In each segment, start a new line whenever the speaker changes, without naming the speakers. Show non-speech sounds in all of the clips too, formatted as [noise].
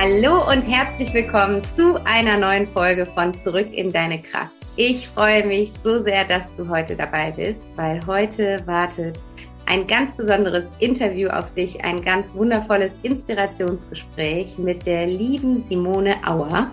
Hallo und herzlich willkommen zu einer neuen Folge von Zurück in deine Kraft. Ich freue mich so sehr, dass du heute dabei bist, weil heute wartet ein ganz besonderes Interview auf dich, ein ganz wundervolles Inspirationsgespräch mit der lieben Simone Auer.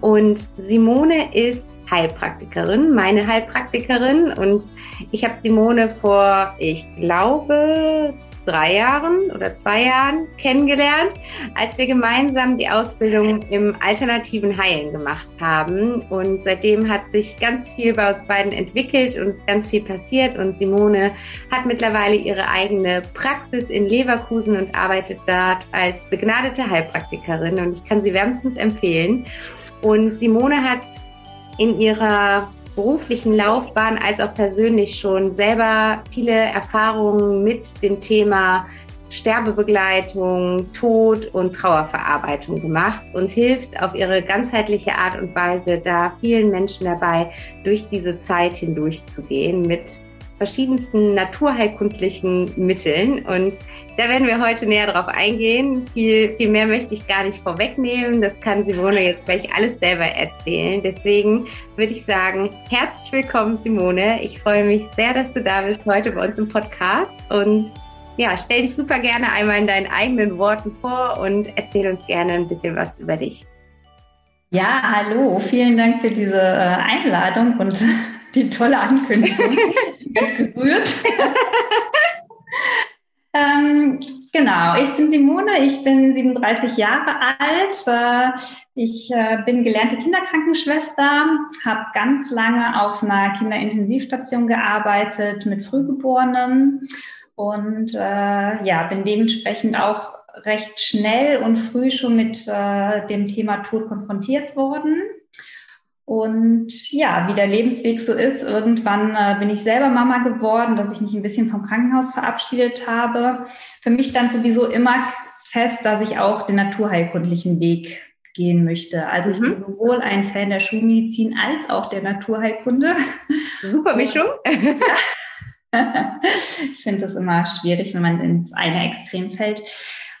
Und Simone ist Heilpraktikerin, meine Heilpraktikerin. Und ich habe Simone vor, ich glaube, drei Jahren oder zwei Jahren kennengelernt, als wir gemeinsam die Ausbildung im alternativen Heilen gemacht haben. Und seitdem hat sich ganz viel bei uns beiden entwickelt und ist ganz viel passiert. Und Simone hat mittlerweile ihre eigene Praxis in Leverkusen und arbeitet dort als begnadete Heilpraktikerin. Und ich kann sie wärmstens empfehlen. Und Simone hat in ihrer beruflichen Laufbahn als auch persönlich schon selber viele Erfahrungen mit dem Thema Sterbebegleitung, Tod und Trauerverarbeitung gemacht und hilft auf ihre ganzheitliche Art und Weise da vielen Menschen dabei, durch diese Zeit hindurchzugehen mit verschiedensten naturheilkundlichen Mitteln. Und da werden wir heute näher drauf eingehen. Viel, viel mehr möchte ich gar nicht vorwegnehmen. Das kann Simone jetzt gleich alles selber erzählen. Deswegen würde ich sagen, herzlich willkommen, Simone. Ich freue mich sehr, dass du da bist heute bei uns im Podcast. Und ja, stell dich super gerne einmal in deinen eigenen Worten vor und erzähl uns gerne ein bisschen was über dich.
Ja, hallo. Vielen Dank für diese äh, Einladung und [laughs] die tolle Ankündigung. Ich bin ganz gerührt. [laughs] Ähm, genau, ich bin Simone, ich bin 37 Jahre alt. Äh, ich äh, bin gelernte Kinderkrankenschwester, habe ganz lange auf einer Kinderintensivstation gearbeitet mit Frühgeborenen und äh, ja, bin dementsprechend auch recht schnell und früh schon mit äh, dem Thema Tod konfrontiert worden. Und ja, wie der Lebensweg so ist, irgendwann äh, bin ich selber Mama geworden, dass ich mich ein bisschen vom Krankenhaus verabschiedet habe. Für mich stand sowieso immer fest, dass ich auch den naturheilkundlichen Weg gehen möchte. Also ich mhm. bin sowohl ein Fan der Schulmedizin als auch der Naturheilkunde.
Super Mischung. [laughs]
ich finde das immer schwierig, wenn man ins eine Extrem fällt.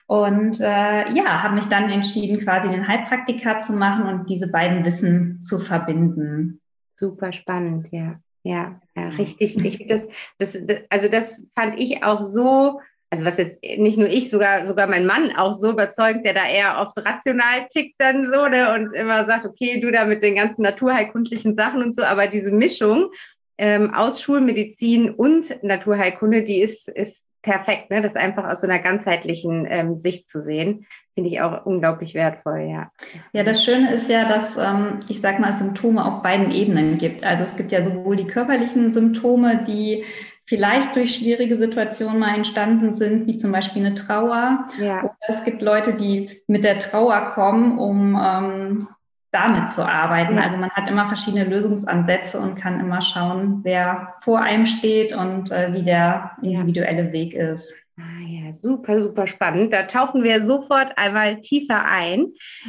Und äh, ja, habe mich dann entschieden, quasi den Heilpraktiker zu machen und diese beiden Wissen zu verbinden.
Super spannend, ja. Ja, ja richtig. Ich, das, das, also das fand ich auch so, also was jetzt nicht nur ich, sogar, sogar mein Mann auch so überzeugt, der da eher oft rational tickt dann so ne, und immer sagt, okay, du da mit den ganzen naturheilkundlichen Sachen und so, aber diese Mischung ähm, aus Schulmedizin und Naturheilkunde, die ist, ist perfekt, ne? das einfach aus so einer ganzheitlichen ähm, Sicht zu sehen, finde ich auch unglaublich wertvoll, ja.
Ja, das Schöne ist ja, dass ähm, ich sag mal, Symptome auf beiden Ebenen gibt. Also es gibt ja sowohl die körperlichen Symptome, die vielleicht durch schwierige Situationen mal entstanden sind, wie zum Beispiel eine Trauer. Ja. Oder es gibt Leute, die mit der Trauer kommen, um ähm, damit zu arbeiten. Also man hat immer verschiedene Lösungsansätze und kann immer schauen, wer vor einem steht und äh, wie der individuelle Weg ist.
Ah ja, super, super spannend. Da tauchen wir sofort einmal tiefer ein.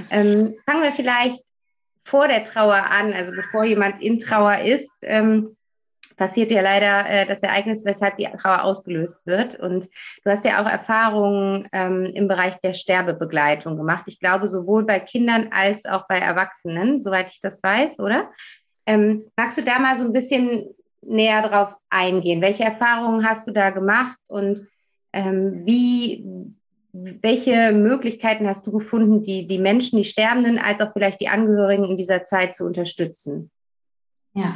Ähm, fangen wir vielleicht vor der Trauer an, also bevor jemand in Trauer ist. Ähm, passiert ja leider äh, das Ereignis, weshalb die Trauer ausgelöst wird. Und du hast ja auch Erfahrungen ähm, im Bereich der Sterbebegleitung gemacht. Ich glaube, sowohl bei Kindern als auch bei Erwachsenen, soweit ich das weiß, oder? Ähm, magst du da mal so ein bisschen näher drauf eingehen? Welche Erfahrungen hast du da gemacht und ähm, wie, welche Möglichkeiten hast du gefunden, die, die Menschen, die Sterbenden, als auch vielleicht die Angehörigen in dieser Zeit zu unterstützen?
Ja,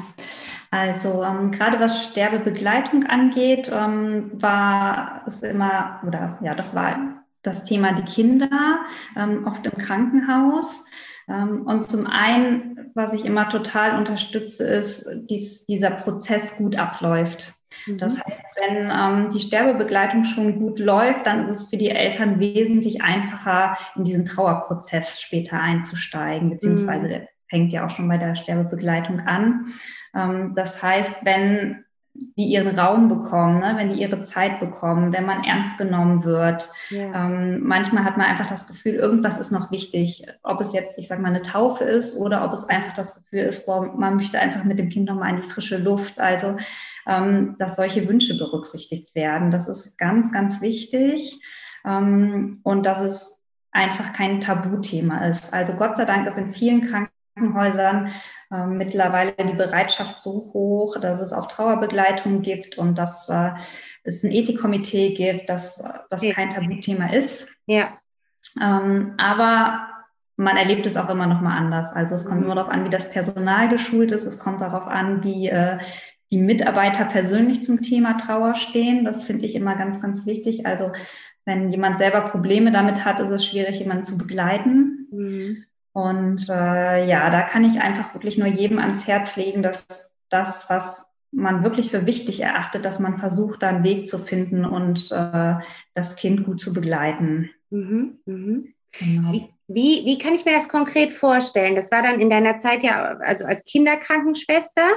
also ähm, gerade was Sterbebegleitung angeht, ähm, war es immer, oder ja, doch war das Thema die Kinder, ähm, oft im Krankenhaus. Ähm, und zum einen, was ich immer total unterstütze, ist, dass dieser Prozess gut abläuft. Mhm. Das heißt, wenn ähm, die Sterbebegleitung schon gut läuft, dann ist es für die Eltern wesentlich einfacher, in diesen Trauerprozess später einzusteigen, beziehungsweise mhm. der fängt ja auch schon bei der Sterbebegleitung an. Ähm, das heißt, wenn die ihren Raum bekommen, ne? wenn die ihre Zeit bekommen, wenn man ernst genommen wird. Ja. Ähm, manchmal hat man einfach das Gefühl, irgendwas ist noch wichtig. Ob es jetzt, ich sage mal, eine Taufe ist oder ob es einfach das Gefühl ist, boah, man möchte einfach mit dem Kind nochmal in die frische Luft. Also, ähm, dass solche Wünsche berücksichtigt werden. Das ist ganz, ganz wichtig. Ähm, und dass es einfach kein Tabuthema ist. Also Gott sei Dank ist in vielen Krankenhäusern äh, mittlerweile die Bereitschaft so hoch, dass es auch Trauerbegleitung gibt und dass äh, es ein Ethikkomitee gibt, dass das ja. kein Tabuthema ist. Ja. Ähm, aber man erlebt es auch immer noch mal anders. Also es kommt mhm. immer darauf an, wie das Personal geschult ist. Es kommt darauf an, wie äh, die Mitarbeiter persönlich zum Thema Trauer stehen. Das finde ich immer ganz, ganz wichtig. Also wenn jemand selber Probleme damit hat, ist es schwierig, jemanden zu begleiten. Mhm. Und äh, ja, da kann ich einfach wirklich nur jedem ans Herz legen, dass das, was man wirklich für wichtig erachtet, dass man versucht, da einen Weg zu finden und äh, das Kind gut zu begleiten. Mhm,
mhm. Genau. Wie, wie, wie kann ich mir das konkret vorstellen? Das war dann in deiner Zeit ja, also als Kinderkrankenschwester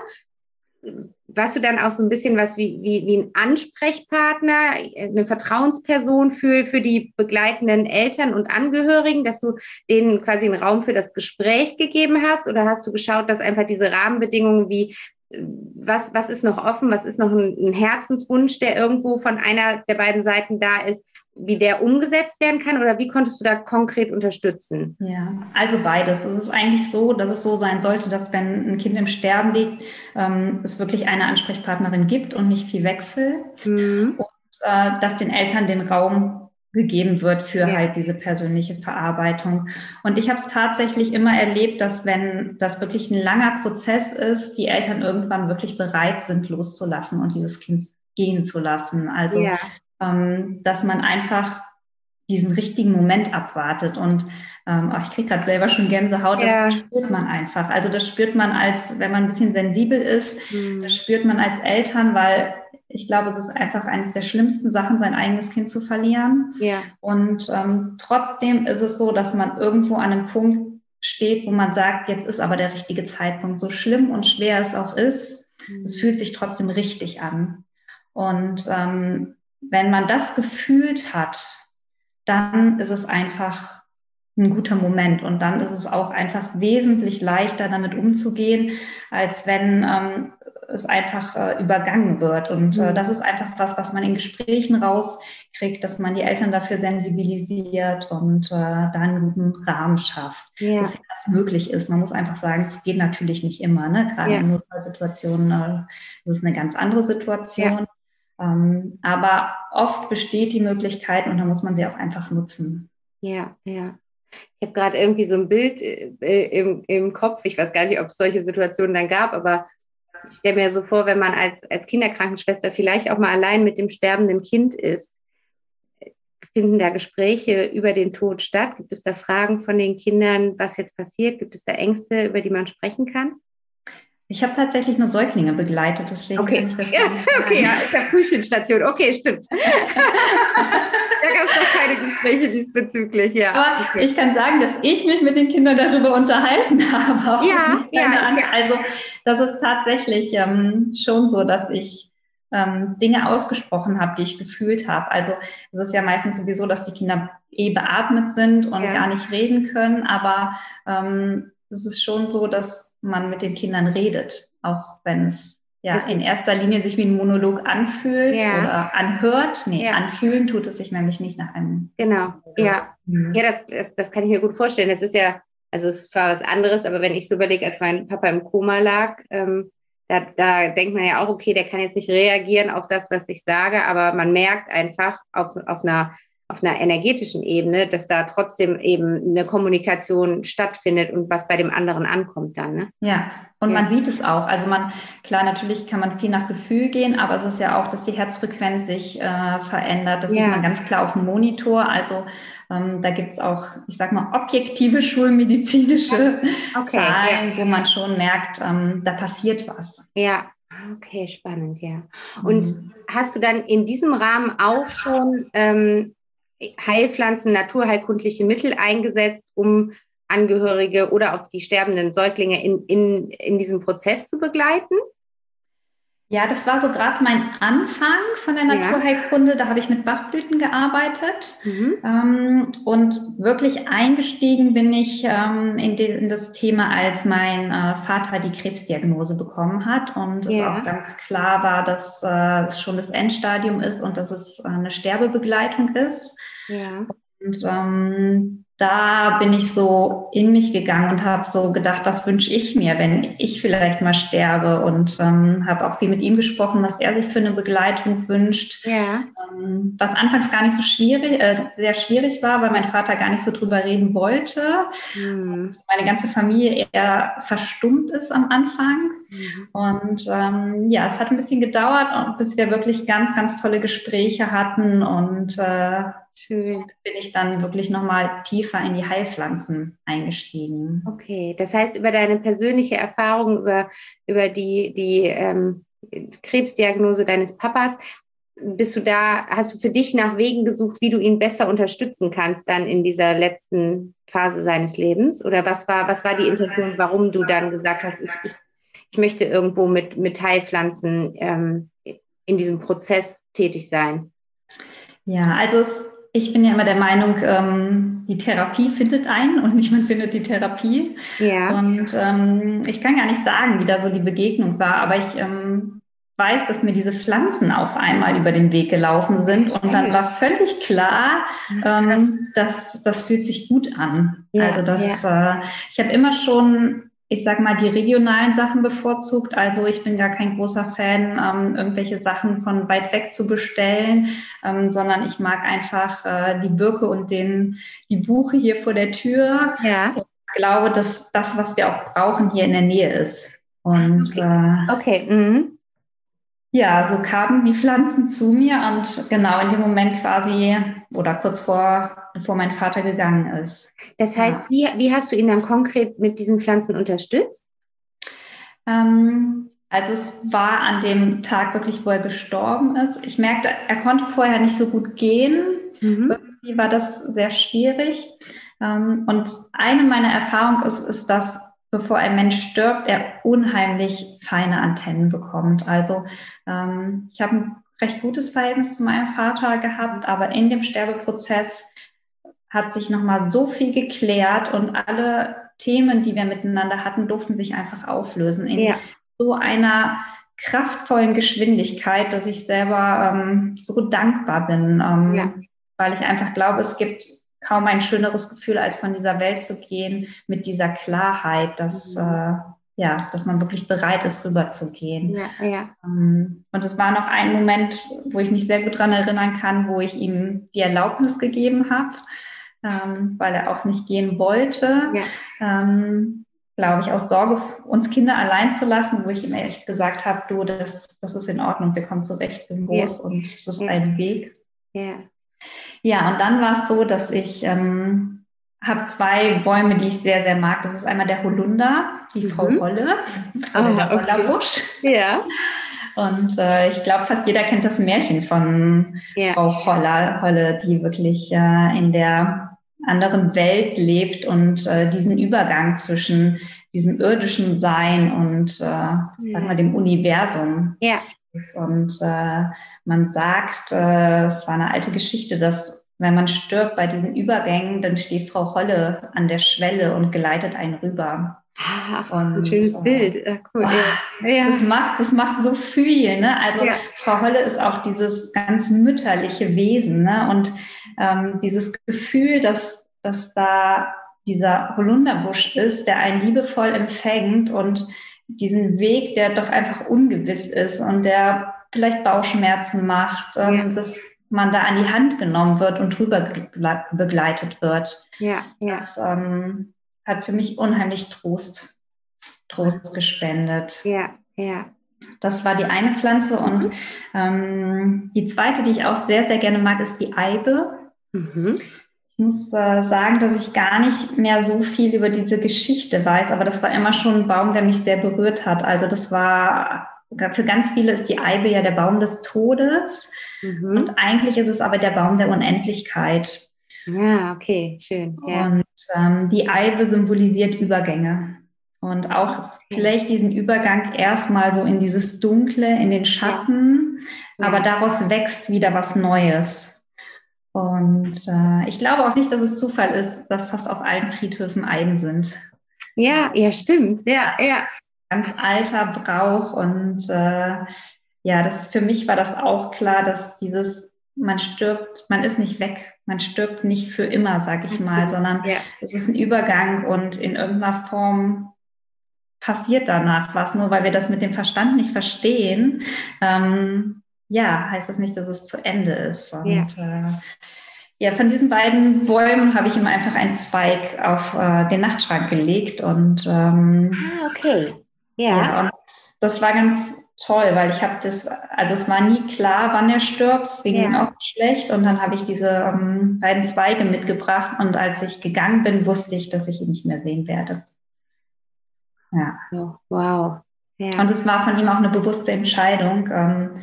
warst du dann auch so ein bisschen was wie, wie, wie ein Ansprechpartner, eine Vertrauensperson für, für die begleitenden Eltern und Angehörigen, dass du denen quasi einen Raum für das Gespräch gegeben hast? Oder hast du geschaut, dass einfach diese Rahmenbedingungen wie was, was ist noch offen, was ist noch ein, ein Herzenswunsch, der irgendwo von einer der beiden Seiten da ist, wie der umgesetzt werden kann oder wie konntest du da konkret unterstützen?
Ja, also beides. Es ist eigentlich so, dass es so sein sollte, dass wenn ein Kind im Sterben liegt, ähm, es wirklich eine Ansprechpartnerin gibt und nicht viel Wechsel mhm. und äh, dass den Eltern den Raum gegeben wird für ja. halt diese persönliche Verarbeitung. Und ich habe es tatsächlich immer erlebt, dass wenn das wirklich ein langer Prozess ist, die Eltern irgendwann wirklich bereit sind, loszulassen und dieses Kind gehen zu lassen. Also ja dass man einfach diesen richtigen Moment abwartet. Und ähm, ich kriege gerade selber schon Gänsehaut, ja. das spürt man einfach. Also das spürt man als, wenn man ein bisschen sensibel ist, mhm. das spürt man als Eltern, weil ich glaube, es ist einfach eines der schlimmsten Sachen, sein eigenes Kind zu verlieren. Ja. Und ähm, trotzdem ist es so, dass man irgendwo an einem Punkt steht, wo man sagt, jetzt ist aber der richtige Zeitpunkt. So schlimm und schwer es auch ist, mhm. es fühlt sich trotzdem richtig an. Und ähm, wenn man das gefühlt hat, dann ist es einfach ein guter Moment und dann ist es auch einfach wesentlich leichter damit umzugehen, als wenn ähm, es einfach äh, übergangen wird. Und äh, mhm. das ist einfach was, was man in Gesprächen rauskriegt, dass man die Eltern dafür sensibilisiert und äh, da einen guten Rahmen schafft, ja. sofern das möglich ist. Man muss einfach sagen, es geht natürlich nicht immer. Ne? Gerade ja. in Notfallsituationen äh, ist es eine ganz andere Situation. Ja. Ähm, aber oft besteht die Möglichkeit und da muss man sie auch einfach nutzen.
Ja, ja. Ich habe gerade irgendwie so ein Bild äh, im, im Kopf. Ich weiß gar nicht, ob es solche Situationen dann gab, aber ich stelle mir so vor, wenn man als, als Kinderkrankenschwester vielleicht auch mal allein mit dem sterbenden Kind ist, finden da Gespräche über den Tod statt? Gibt es da Fragen von den Kindern, was jetzt passiert? Gibt es da Ängste, über die man sprechen kann?
Ich habe tatsächlich nur Säuglinge begleitet, deswegen
okay. kann ich das ja, Okay, ja, ist ja Frühstücksstation. Okay, stimmt. [laughs] da gab es doch keine Gespräche diesbezüglich, ja.
Aber okay. ich kann sagen, dass ich mich mit den Kindern darüber unterhalten [laughs] habe. ja, ja, ja, Also das ist tatsächlich ähm, schon so, dass ich ähm, Dinge ausgesprochen habe, die ich gefühlt habe. Also es ist ja meistens sowieso, dass die Kinder eh beatmet sind und ja. gar nicht reden können, aber ähm, es ist schon so, dass man mit den Kindern redet, auch wenn es ja in erster Linie sich wie ein Monolog anfühlt ja. oder anhört. Nee, ja. anfühlen tut es sich nämlich nicht nach einem.
Genau, ja. Mhm. Ja, das, das, das kann ich mir gut vorstellen. Es ist ja, also es ist zwar was anderes, aber wenn ich so überlege, als mein Papa im Koma lag, ähm, da, da denkt man ja auch, okay, der kann jetzt nicht reagieren auf das, was ich sage, aber man merkt einfach auf, auf einer auf einer energetischen Ebene, dass da trotzdem eben eine Kommunikation stattfindet und was bei dem anderen ankommt dann. Ne?
Ja, und ja. man sieht es auch. Also man, klar, natürlich kann man viel nach Gefühl gehen, aber es ist ja auch, dass die Herzfrequenz sich äh, verändert. Das ja. sieht man ganz klar auf dem Monitor. Also ähm, da gibt es auch, ich sag mal, objektive [laughs] schulmedizinische okay, Zahlen, ja. wo man schon merkt, ähm, da passiert was.
Ja, Okay, spannend, ja. Und mhm. hast du dann in diesem Rahmen auch schon ähm, Heilpflanzen, naturheilkundliche Mittel eingesetzt, um Angehörige oder auch die sterbenden Säuglinge in, in, in diesem Prozess zu begleiten?
Ja, das war so gerade mein Anfang von der Naturheilkunde. Da habe ich mit Bachblüten gearbeitet. Mhm. Ähm, und wirklich eingestiegen bin ich ähm, in, de, in, das Thema, als mein äh, Vater die Krebsdiagnose bekommen hat und es auch ganz klar war, dass äh, schon das Endstadium ist und dass es äh, eine Sterbebegleitung ist. Ja. Und ähm, da bin ich so in mich gegangen und habe so gedacht, was wünsche ich mir, wenn ich vielleicht mal sterbe und ähm, habe auch viel mit ihm gesprochen, was er sich für eine Begleitung wünscht. Ja. Ähm, was anfangs gar nicht so schwierig, äh, sehr schwierig war, weil mein Vater gar nicht so drüber reden wollte. Mhm. Meine ganze Familie eher verstummt ist am Anfang. Mhm. Und ähm, ja, es hat ein bisschen gedauert, bis wir wirklich ganz, ganz tolle Gespräche hatten und äh, Schön. bin ich dann wirklich nochmal tiefer in die Heilpflanzen eingestiegen.
Okay, das heißt, über deine persönliche Erfahrung, über, über die, die ähm, Krebsdiagnose deines Papas, bist du da, hast du für dich nach Wegen gesucht, wie du ihn besser unterstützen kannst dann in dieser letzten Phase seines Lebens? Oder was war, was war die Intention, warum du dann gesagt hast, ich, ich, ich möchte irgendwo mit, mit Heilpflanzen ähm, in diesem Prozess tätig sein?
Ja, also es ich bin ja immer der Meinung, ähm, die Therapie findet einen und nicht man findet die Therapie. Ja. Und ähm, ich kann gar nicht sagen, wie da so die Begegnung war, aber ich ähm, weiß, dass mir diese Pflanzen auf einmal über den Weg gelaufen sind und dann war völlig klar, ähm, dass das fühlt sich gut an. Ja, also das, ja. äh, ich habe immer schon ich sag mal, die regionalen Sachen bevorzugt. Also ich bin gar kein großer Fan, ähm, irgendwelche Sachen von weit weg zu bestellen, ähm, sondern ich mag einfach äh, die Birke und den, die Buche hier vor der Tür. Ja. Ich glaube, dass das, was wir auch brauchen, hier in der Nähe ist. Und
okay. Äh, okay. Mhm.
Ja, so kamen die Pflanzen zu mir und genau in dem Moment quasi oder kurz vor, bevor mein Vater gegangen ist.
Das heißt, ja. wie, wie hast du ihn dann konkret mit diesen Pflanzen unterstützt?
Ähm, also es war an dem Tag wirklich, wo er gestorben ist. Ich merkte, er konnte vorher nicht so gut gehen. Mhm. Irgendwie war das sehr schwierig. Ähm, und eine meiner Erfahrungen ist, ist, dass bevor ein Mensch stirbt, er unheimlich feine Antennen bekommt. Also ähm, ich habe ein recht gutes Verhältnis zu meinem Vater gehabt, aber in dem Sterbeprozess hat sich nochmal so viel geklärt und alle Themen, die wir miteinander hatten, durften sich einfach auflösen in ja. so einer kraftvollen Geschwindigkeit, dass ich selber ähm, so dankbar bin, ähm, ja. weil ich einfach glaube, es gibt kaum ein schöneres Gefühl, als von dieser Welt zu gehen mit dieser Klarheit, dass, mhm. äh, ja, dass man wirklich bereit ist, rüberzugehen. Ja, ja. Ähm, und es war noch ein Moment, wo ich mich sehr gut daran erinnern kann, wo ich ihm die Erlaubnis gegeben habe, ähm, weil er auch nicht gehen wollte. Ja. Ähm, glaube ich, aus Sorge, uns Kinder allein zu lassen, wo ich ihm echt gesagt habe, du, das, das ist in Ordnung, wir kommen zurecht, wir sind groß ja. und es ist ja. ein Weg. Ja. Ja, und dann war es so, dass ich ähm, habe zwei Bäume, die ich sehr, sehr mag. Das ist einmal der Holunder, die mhm. Frau Holle, ah, der Hollerbusch. Okay. Ja. Und äh, ich glaube, fast jeder kennt das Märchen von ja. Frau Holler, Holle, die wirklich äh, in der anderen Welt lebt und äh, diesen Übergang zwischen diesem irdischen Sein und, äh, ja. sagen wir, dem Universum ja. Und äh, man sagt, äh, es war eine alte Geschichte, dass wenn man stirbt bei diesen Übergängen, dann steht Frau Holle an der Schwelle und geleitet einen rüber.
Ach, das ist ein schönes äh, Bild. Ja,
cool. Oh, ja. Das, macht, das macht so viel. Ne? Also ja. Frau Holle ist auch dieses ganz mütterliche Wesen ne? und ähm, dieses Gefühl, dass, dass da dieser Holunderbusch ist, der einen liebevoll empfängt und diesen Weg, der doch einfach ungewiss ist und der vielleicht Bauchschmerzen macht. Ähm, ja. Das man da an die Hand genommen wird und drüber begleitet wird.
Ja,
ja. Das ähm, hat für mich unheimlich Trost, Trost gespendet.
Ja, ja.
Das war die eine Pflanze. Und ähm, die zweite, die ich auch sehr, sehr gerne mag, ist die Eibe. Mhm. Ich muss äh, sagen, dass ich gar nicht mehr so viel über diese Geschichte weiß, aber das war immer schon ein Baum, der mich sehr berührt hat. Also das war, für ganz viele ist die Eibe ja der Baum des Todes. Mhm. Und eigentlich ist es aber der Baum der Unendlichkeit.
Ja, okay, schön.
Ja. Und ähm, die Eibe symbolisiert Übergänge. Und auch vielleicht diesen Übergang erstmal so in dieses Dunkle, in den Schatten, ja. aber daraus wächst wieder was Neues. Und äh, ich glaube auch nicht, dass es Zufall ist, dass fast auf allen Friedhöfen Eiben sind.
Ja, ja, stimmt. Ja, ja.
Ganz alter Brauch. Und äh, ja, das für mich war das auch klar, dass dieses, man stirbt, man ist nicht weg, man stirbt nicht für immer, sag ich mal, sondern ja. es ist ein Übergang und in irgendeiner Form passiert danach was. Nur weil wir das mit dem Verstand nicht verstehen, ähm, ja, heißt das nicht, dass es zu Ende ist. Und ja. Äh, ja, von diesen beiden Bäumen habe ich ihm einfach einen Zweig auf äh, den Nachtschrank gelegt und ähm,
ah, okay.
Ja. ja. Und das war ganz toll, weil ich habe das, also es war nie klar, wann er stirbt, es ging ja. auch schlecht und dann habe ich diese ähm, beiden Zweige mitgebracht und als ich gegangen bin, wusste ich, dass ich ihn nicht mehr sehen werde. Ja.
Oh, wow.
Ja. Und es war von ihm auch eine bewusste Entscheidung, ähm,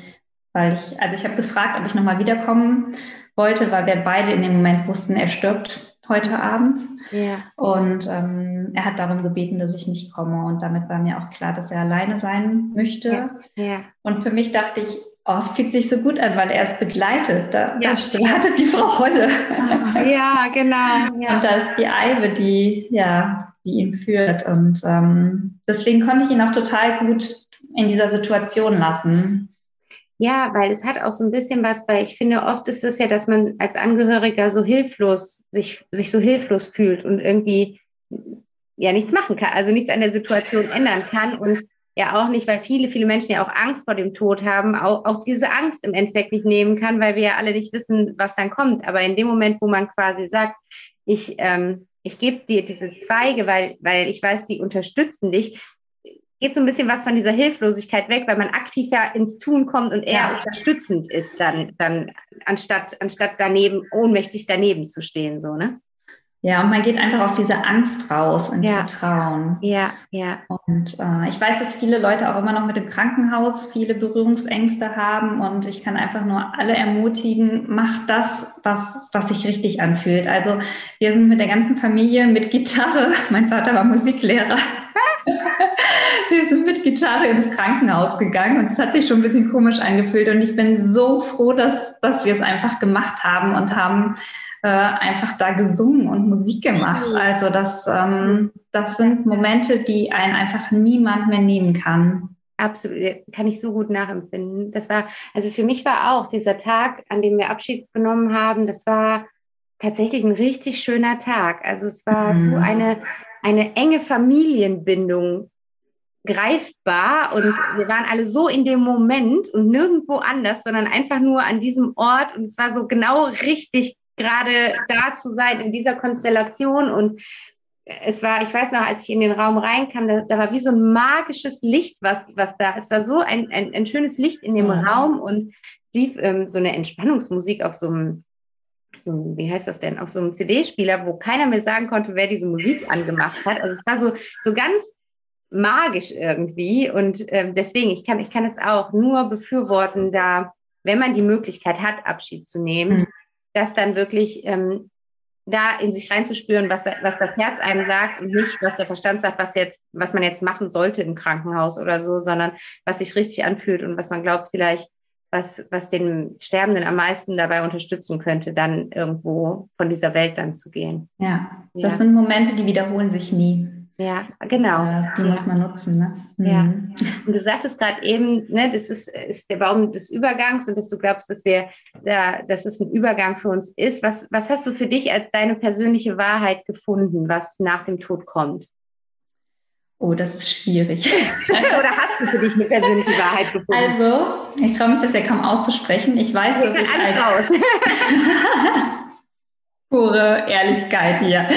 weil ich, also ich habe gefragt, ob ich nochmal wiederkommen wollte, weil wir beide in dem Moment wussten, er stirbt heute Abend. Ja. Und ähm, er hat darum gebeten, dass ich nicht komme. Und damit war mir auch klar, dass er alleine sein möchte. Ja. Ja. Und für mich dachte ich, oh, es fühlt sich so gut an, weil er es begleitet. Da, ja. da startet die Frau [laughs] Holle.
Ja, genau.
Und da ist die Eibe, die, ja, die ihn führt. Und ähm, deswegen konnte ich ihn auch total gut in dieser Situation lassen.
Ja, weil es hat auch so ein bisschen was, weil ich finde, oft ist es ja, dass man als Angehöriger so hilflos, sich, sich so hilflos fühlt und irgendwie ja nichts machen kann, also nichts an der Situation ändern kann und ja auch nicht, weil viele, viele Menschen ja auch Angst vor dem Tod haben, auch, auch diese Angst im Endeffekt nicht nehmen kann, weil wir ja alle nicht wissen, was dann kommt. Aber in dem Moment, wo man quasi sagt, ich ähm, ich gebe dir diese Zweige, weil, weil ich weiß, die unterstützen dich, geht so ein bisschen was von dieser Hilflosigkeit weg, weil man aktiv ja ins Tun kommt und eher ja. unterstützend ist, dann, dann anstatt, anstatt daneben, ohnmächtig daneben zu stehen, so, ne?
Ja, und man geht einfach aus dieser Angst raus ins
ja.
Vertrauen.
Ja, ja.
Und äh, ich weiß, dass viele Leute auch immer noch mit dem Krankenhaus viele Berührungsängste haben und ich kann einfach nur alle ermutigen, macht das, was, was sich richtig anfühlt. Also wir sind mit der ganzen Familie mit Gitarre, [laughs] mein Vater war Musiklehrer. [laughs] [laughs] wir sind mit Gitarre ins Krankenhaus gegangen und es hat sich schon ein bisschen komisch angefühlt und ich bin so froh, dass, dass wir es einfach gemacht haben und haben äh, einfach da gesungen und Musik gemacht. Also das, ähm, das sind Momente, die einen einfach niemand mehr nehmen kann.
Absolut, kann ich so gut nachempfinden. Das war, also für mich war auch dieser Tag, an dem wir Abschied genommen haben, das war tatsächlich ein richtig schöner Tag. Also es war mhm. so eine, eine enge Familienbindung greifbar und wir waren alle so in dem Moment und nirgendwo anders, sondern einfach nur an diesem Ort und es war so genau richtig gerade da zu sein in dieser Konstellation. Und es war, ich weiß noch, als ich in den Raum reinkam, da, da war wie so ein magisches Licht, was, was da, es war so ein, ein, ein schönes Licht in dem mhm. Raum und es lief ähm, so eine Entspannungsmusik auf so einem so, wie heißt das denn, auf so einem CD-Spieler, wo keiner mehr sagen konnte, wer diese Musik angemacht hat. Also es war so, so ganz magisch irgendwie. Und ähm, deswegen, ich kann, ich kann es auch nur befürworten, da, wenn man die Möglichkeit hat, Abschied zu nehmen, mhm das dann wirklich ähm, da in sich reinzuspüren, was, was das Herz einem sagt und nicht, was der Verstand sagt, was jetzt, was man jetzt machen sollte im Krankenhaus oder so, sondern was sich richtig anfühlt und was man glaubt, vielleicht, was, was den Sterbenden am meisten dabei unterstützen könnte, dann irgendwo von dieser Welt dann zu gehen.
Ja, das ja. sind Momente, die wiederholen sich nie.
Ja, genau.
Äh, die ja. muss man nutzen. Ne?
Ja. Mhm. Und du sagtest gerade eben, ne, das ist, ist der Baum des Übergangs und dass du glaubst, dass wir da, dass es ein Übergang für uns ist. Was, was hast du für dich als deine persönliche Wahrheit gefunden, was nach dem Tod kommt?
Oh, das ist schwierig. [laughs]
Oder hast du für dich eine persönliche Wahrheit gefunden?
Also, ich traue mich das ja kaum auszusprechen. Ich weiß, dass ich
alles
als [laughs] pure Ehrlichkeit hier.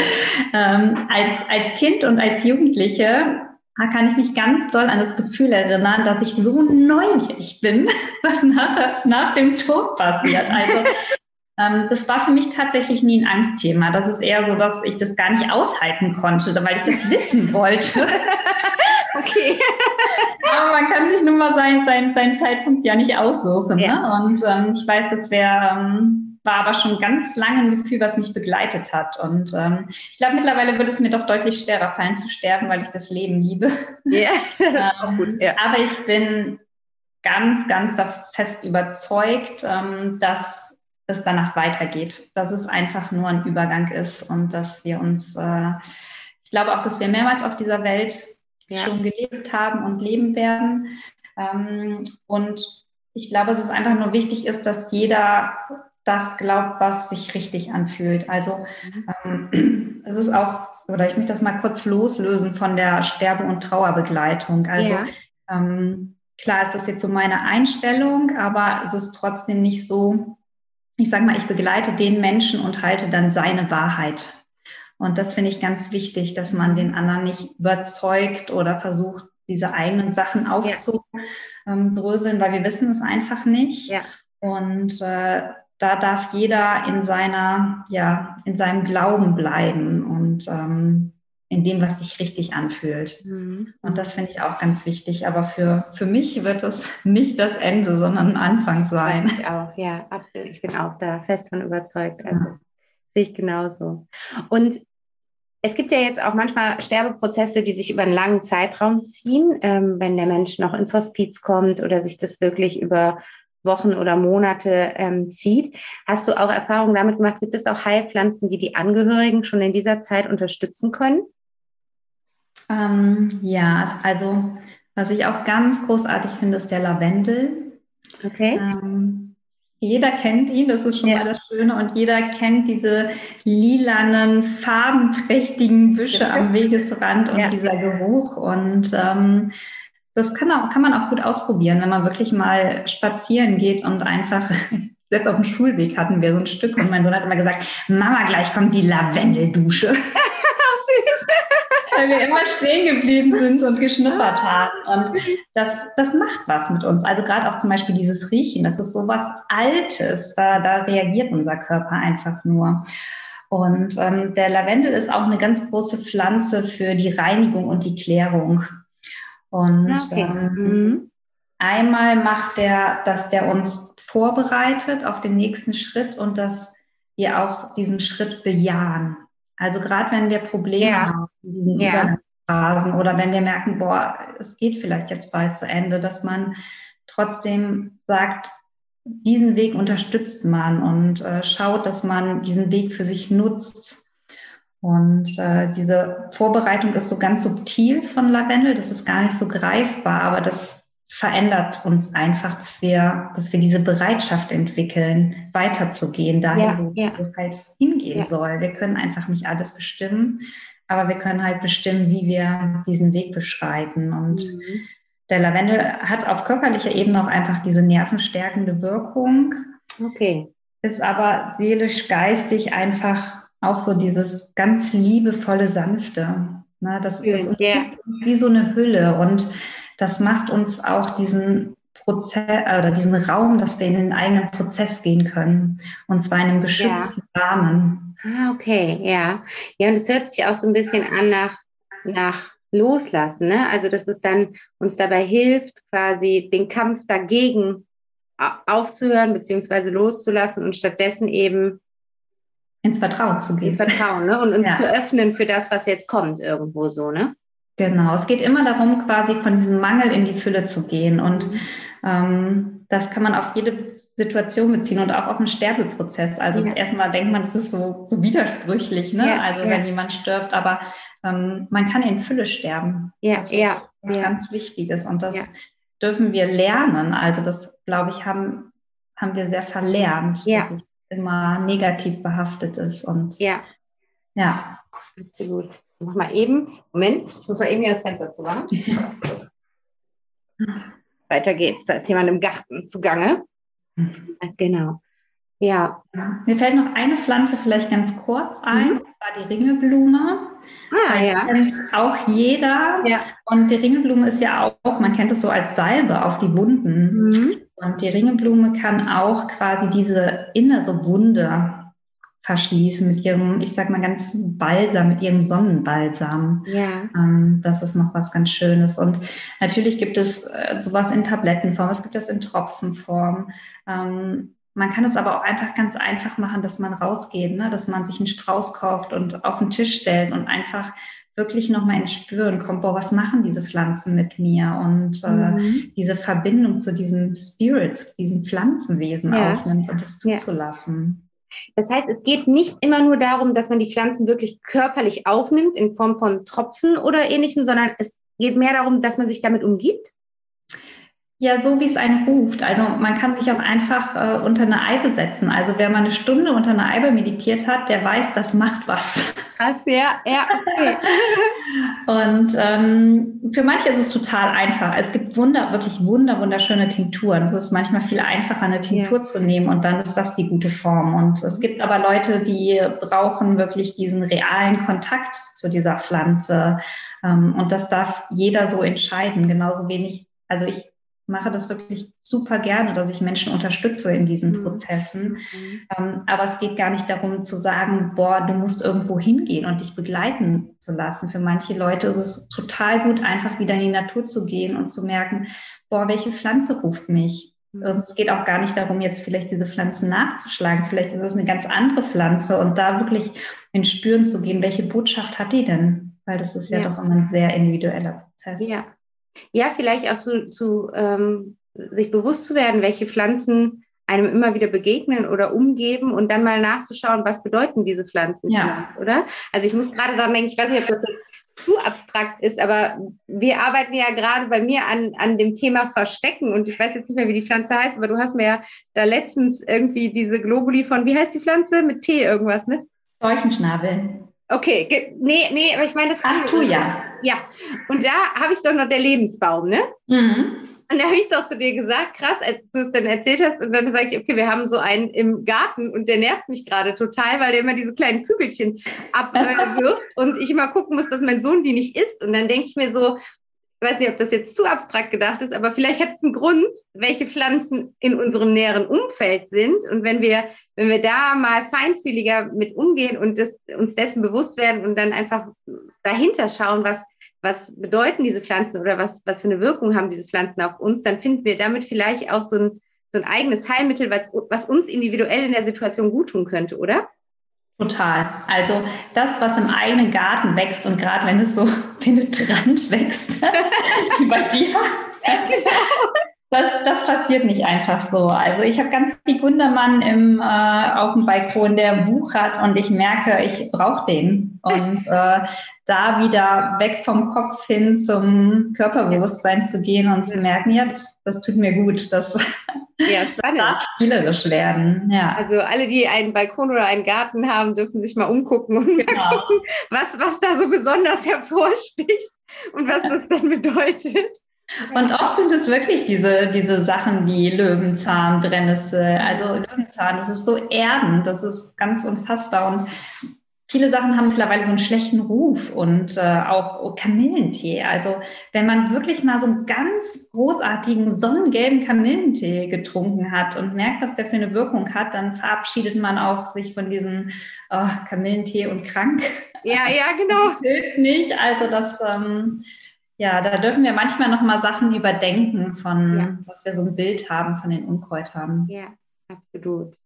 Ähm, als, als Kind und als Jugendliche kann ich mich ganz doll an das Gefühl erinnern, dass ich so neugierig bin, [laughs] was nach, nach dem Tod passiert. Also das war für mich tatsächlich nie ein Angstthema. Das ist eher so, dass ich das gar nicht aushalten konnte, weil ich das [laughs] wissen wollte. [laughs]
Okay.
Aber man kann sich nun mal seinen, seinen, seinen Zeitpunkt ja nicht aussuchen.
Ja.
Ne? Und ähm, ich weiß, das wäre, ähm, war aber schon ganz lange ein Gefühl, was mich begleitet hat. Und ähm, ich glaube, mittlerweile würde es mir doch deutlich schwerer fallen zu sterben, weil ich das Leben liebe.
Ja, [laughs] auch
Ähm,
gut. Ja.
Aber ich bin ganz, ganz fest überzeugt, ähm, dass es danach weitergeht, dass es einfach nur ein Übergang ist und dass wir uns, äh, ich glaube auch, dass wir mehrmals auf dieser Welt
Ja.
schon gelebt haben und leben werden. Ähm, und ich glaube, dass es einfach nur wichtig ist, dass jeder das glaubt, was sich richtig anfühlt. Also ähm, [clears throat] es ist auch, oder ich möchte das mal kurz loslösen von der Sterbe- und Trauerbegleitung. Also
ja.
ähm, klar ist das jetzt so meine Einstellung, aber es ist trotzdem nicht so, ich sage mal, ich begleite den Menschen und halte dann seine Wahrheit. Und das finde ich ganz wichtig, dass man den anderen nicht überzeugt oder versucht, diese eigenen Sachen aufzudröseln, weil wir wissen es einfach nicht.
Ja.
Und äh, da darf jeder in seiner, ja, in seinem Glauben bleiben und ähm, in dem, was sich richtig anfühlt.
Mhm.
Und das finde ich auch ganz wichtig. Aber für, für mich wird es [laughs] nicht das Ende, sondern ein Anfang sein.
Ich auch, ja, absolut. Ich bin auch da fest von überzeugt. Also
Ja.
sehe ich genauso. Und es gibt ja jetzt auch manchmal Sterbeprozesse, die sich über einen langen Zeitraum ziehen, ähm, wenn der Mensch noch ins Hospiz kommt oder sich das wirklich über Wochen oder Monate ähm, zieht. Hast du auch Erfahrungen damit gemacht? Gibt es auch Heilpflanzen, die die Angehörigen schon in dieser Zeit unterstützen können?
Ähm, ja, also was ich auch ganz großartig finde, ist der Lavendel.
Okay.
Ähm, jeder kennt ihn, das ist schon
Ja.
mal das Schöne. Und jeder kennt diese lilanen, farbenprächtigen Büsche am Wegesrand und
Ja.
dieser Geruch. Und ähm, das kann, auch, kann man auch gut ausprobieren, wenn man wirklich mal spazieren geht und einfach, [laughs] jetzt auf dem Schulweg hatten wir so ein Stück und mein Sohn hat immer gesagt, Mama, gleich kommt die Lavendeldusche. [laughs] Weil wir immer stehen geblieben sind und geschnuppert haben. Und das, das macht was mit uns. Also gerade auch zum Beispiel dieses Riechen, das ist so was Altes. Da, da reagiert unser Körper einfach nur. Und ähm, der Lavendel ist auch eine ganz große Pflanze für die Reinigung und die Klärung. Und
Okay.
ähm,
Mhm.
einmal macht der, dass der uns vorbereitet auf den nächsten Schritt und dass wir auch diesen Schritt bejahen. Also gerade wenn wir Probleme
Ja.
haben in diesen
Ja.
Übergangsphasen oder wenn wir merken, boah, es geht vielleicht jetzt bald zu Ende, dass man trotzdem sagt, diesen Weg unterstützt man und äh, schaut, dass man diesen Weg für sich nutzt. Und äh, diese Vorbereitung ist so ganz subtil von Lavendel, das ist gar nicht so greifbar, aber das verändert uns einfach, dass wir, dass wir diese Bereitschaft entwickeln, weiterzugehen, dahin,
Ja,
wo
ja.
es halt hingehen
Ja.
soll. Wir können einfach nicht alles bestimmen, aber wir können halt bestimmen, wie wir diesen Weg beschreiten. Und
Mhm.
der Lavendel hat auf körperlicher Ebene auch einfach diese nervenstärkende Wirkung,
Okay.
ist aber seelisch, geistig einfach auch so dieses ganz liebevolle, sanfte. Ne, das ist
ja.
uns wie so eine Hülle und das macht uns auch diesen Prozess oder diesen Raum, dass wir in den eigenen Prozess gehen können und zwar in einem geschützten Rahmen.
Ah, okay, ja. Ja, und es hört sich auch so ein bisschen an nach, nach Loslassen, ne? Also, dass es dann uns dabei hilft, quasi den Kampf dagegen au- aufzuhören, beziehungsweise loszulassen und stattdessen eben
ins Vertrauen zu
ins
gehen.
Vertrauen, ne? Und uns [laughs]
Ja.
zu öffnen für das, was jetzt kommt, irgendwo so, ne?
Genau, es geht immer darum, quasi von diesem Mangel in die Fülle zu gehen. Und ähm, das kann man auf jede Situation beziehen und auch auf den Sterbeprozess. Also
Ja.
erstmal denkt man, das ist so, so widersprüchlich, ne?
Ja,
also
ja.
wenn jemand stirbt, aber ähm, man kann in Fülle sterben.
Ja,
das
ja,
ist was ganz Wichtiges und das dürfen wir lernen. Also das, glaube ich, haben, haben wir sehr verlernt,
Ja.
dass es immer negativ behaftet ist und
Ja,
ja.
absolut. Mach mal eben, Moment, ich muss mal eben hier das Fenster zu machen. Weiter geht's, da ist jemand im Garten zugange. Genau. Ja.
Mir fällt noch eine Pflanze vielleicht ganz kurz ein, mhm. und zwar die Ringelblume. Ah, ja. Kennt auch jeder. Ja. Und die Ringelblume ist ja auch, man kennt es so als Salbe auf die Wunden. Mhm. Und die Ringelblume kann auch quasi diese innere Wunde verschließen mit ihrem, ich sag mal ganz Balsam, mit ihrem Sonnenbalsam. Ja. Ähm, das ist noch was ganz Schönes. Und natürlich gibt es äh, sowas in Tablettenform, es gibt das in Tropfenform. Ähm, man kann es aber auch einfach ganz einfach machen, dass man rausgeht, ne? dass man sich einen Strauß kauft und auf den Tisch stellt und einfach wirklich nochmal ins Spüren kommt, boah, was machen diese Pflanzen mit mir? Und äh, mhm. diese Verbindung zu diesem Spirit, zu diesem Pflanzenwesen ja. aufnimmt und es zuzulassen.
Das heißt, es geht nicht immer nur darum, dass man die Pflanzen wirklich körperlich aufnimmt in Form von Tropfen oder ähnlichem, sondern es geht mehr darum, dass man sich damit umgibt.
Ja, so wie es einen ruft. Also man kann sich auch einfach äh, unter eine Eibe setzen. Also wer mal eine Stunde unter einer Eibe meditiert hat, der weiß, das macht was.
Krass, ja, ja, okay. [laughs]
Und ähm, für manche ist es total einfach. Es gibt wunder, wirklich wunder, wunderschöne Tinkturen. Es ist manchmal viel einfacher, eine Tinktur ja. zu nehmen und dann ist das die gute Form. Und es gibt aber Leute, die brauchen wirklich diesen realen Kontakt zu dieser Pflanze. Ähm, und das darf jeder so entscheiden. Genauso wenig, also ich mache das wirklich super gerne, dass ich Menschen unterstütze in diesen mhm. Prozessen. Mhm. Ähm, aber es geht gar nicht darum zu sagen, boah, du musst irgendwo hingehen und dich begleiten zu lassen. Für manche Leute ist es total gut, einfach wieder in die Natur zu gehen und zu merken, boah, welche Pflanze ruft mich? Mhm. Und es geht auch gar nicht darum, jetzt vielleicht diese Pflanzen nachzuschlagen. Vielleicht ist es eine ganz andere Pflanze und da wirklich in Spüren zu gehen, welche Botschaft hat die denn? Weil das ist ja, ja. doch immer ein sehr individueller Prozess.
Ja, ja, vielleicht auch zu, zu ähm, sich bewusst zu werden, welche Pflanzen einem immer wieder begegnen oder umgeben und dann mal nachzuschauen, was bedeuten diese Pflanzen ja. oder? Also ich muss gerade daran denken, ich weiß nicht, ob das jetzt zu abstrakt ist, aber wir arbeiten ja gerade bei mir an, an dem Thema Verstecken und ich weiß jetzt nicht mehr, wie die Pflanze heißt, aber du hast mir ja da letztens irgendwie diese Globuli von, wie heißt die Pflanze? Mit Tee irgendwas, ne?
Seuchenschnabel.
Okay, nee, nee, aber ich meine das.
Ach, tu
ja. Und da habe ich doch noch der Lebensbaum, ne? Mhm. Und da habe ich doch zu dir gesagt, krass, als du es dann erzählt hast, und dann sage ich, okay, wir haben so einen im Garten und der nervt mich gerade total, weil der immer diese kleinen Kügelchen abwirft [laughs] und ich immer gucken muss, dass mein Sohn die nicht isst. Und dann denke ich mir so, ich weiß nicht, ob das jetzt zu abstrakt gedacht ist, aber vielleicht hat es einen Grund, welche Pflanzen in unserem näheren Umfeld sind. Und wenn wir, wenn wir da mal feinfühliger mit umgehen und das, uns dessen bewusst werden und dann einfach dahinter schauen, was, was bedeuten diese Pflanzen oder was, was für eine Wirkung haben diese Pflanzen auf uns, dann finden wir damit vielleicht auch so ein, so ein eigenes Heilmittel, was, was uns individuell in der Situation gut tun könnte, oder?
Total. Also das, was im eigenen Garten wächst und gerade wenn es so [laughs] penetrant wächst, [laughs] wie bei dir, das, das passiert nicht einfach so. Also ich habe ganz viel Gundermann im, äh, auf dem Balkon, der wuchert und ich merke, ich brauche den. Und äh, da wieder weg vom Kopf hin zum Körperbewusstsein zu gehen und zu merken, ja, das, das tut mir gut. Das [laughs] ja, darf spielerisch werden. Ja.
Also alle, die einen Balkon oder einen Garten haben, dürfen sich mal umgucken und genau. mal gucken, was, was da so besonders hervorsticht und was das dann bedeutet.
Und oft sind es wirklich diese, diese Sachen wie Löwenzahn, Brennnessel. Also Löwenzahn, das ist so erdend, das ist ganz unfassbar. Und viele Sachen haben mittlerweile so einen schlechten Ruf und äh, auch Kamillentee. Also wenn man wirklich mal so einen ganz großartigen sonnengelben Kamillentee getrunken hat und merkt, was der für eine Wirkung hat, dann verabschiedet man auch sich von diesem oh, Kamillentee und krank.
Ja, [laughs] ja, genau.
Das hilft nicht. Also das, ähm, ja, da dürfen wir manchmal noch mal Sachen überdenken von, ja. was wir so ein Bild haben von den Unkräutern.
Ja, absolut.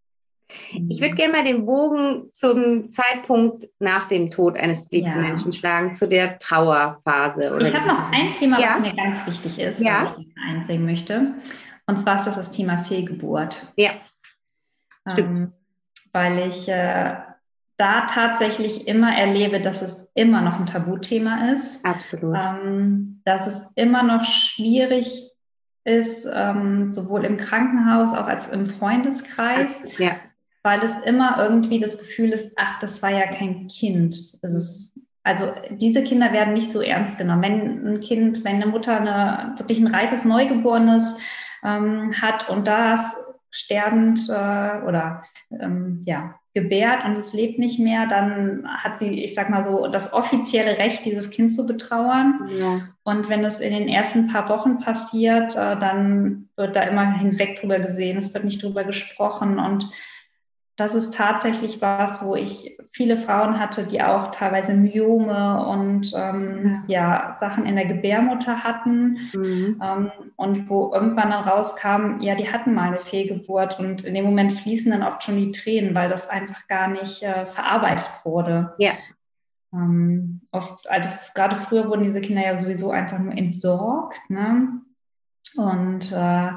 Ich würde gerne mal den Bogen zum Zeitpunkt nach dem Tod eines geliebten ja. Menschen schlagen, zu der Trauerphase.
ich habe noch ein Thema, ja. was mir ganz wichtig ist, ja. was ich einbringen möchte. Und zwar ist das das Thema Fehlgeburt.
Ja.
Ähm, weil ich äh, da tatsächlich immer erlebe, dass es immer noch ein Tabuthema ist.
Absolut.
Ähm, dass es immer noch schwierig ist, ähm, sowohl im Krankenhaus auch als im Freundeskreis. Ja weil es immer irgendwie das Gefühl ist, ach, das war ja kein Kind. Ist also diese Kinder werden nicht so ernst genommen. Wenn ein Kind, wenn eine Mutter eine, wirklich ein reifes Neugeborenes ähm, hat und das sterbend äh, oder ähm, ja, gebärt und es lebt nicht mehr, dann hat sie, ich sag mal so, das offizielle Recht, dieses Kind zu betrauern. Ja. Und wenn es in den ersten paar Wochen passiert, äh, dann wird da immer hinweg drüber gesehen, es wird nicht drüber gesprochen und das ist tatsächlich was, wo ich viele Frauen hatte, die auch teilweise Myome und ähm, ja. ja. Sachen in der Gebärmutter hatten mhm. ähm, und wo irgendwann dann rauskam, ja, die hatten mal eine Fehlgeburt und in dem Moment fließen dann oft schon die Tränen, weil das einfach gar nicht äh, verarbeitet wurde. Ja. Ähm, oft, also gerade früher wurden diese Kinder ja sowieso einfach nur entsorgt, ne? Und äh,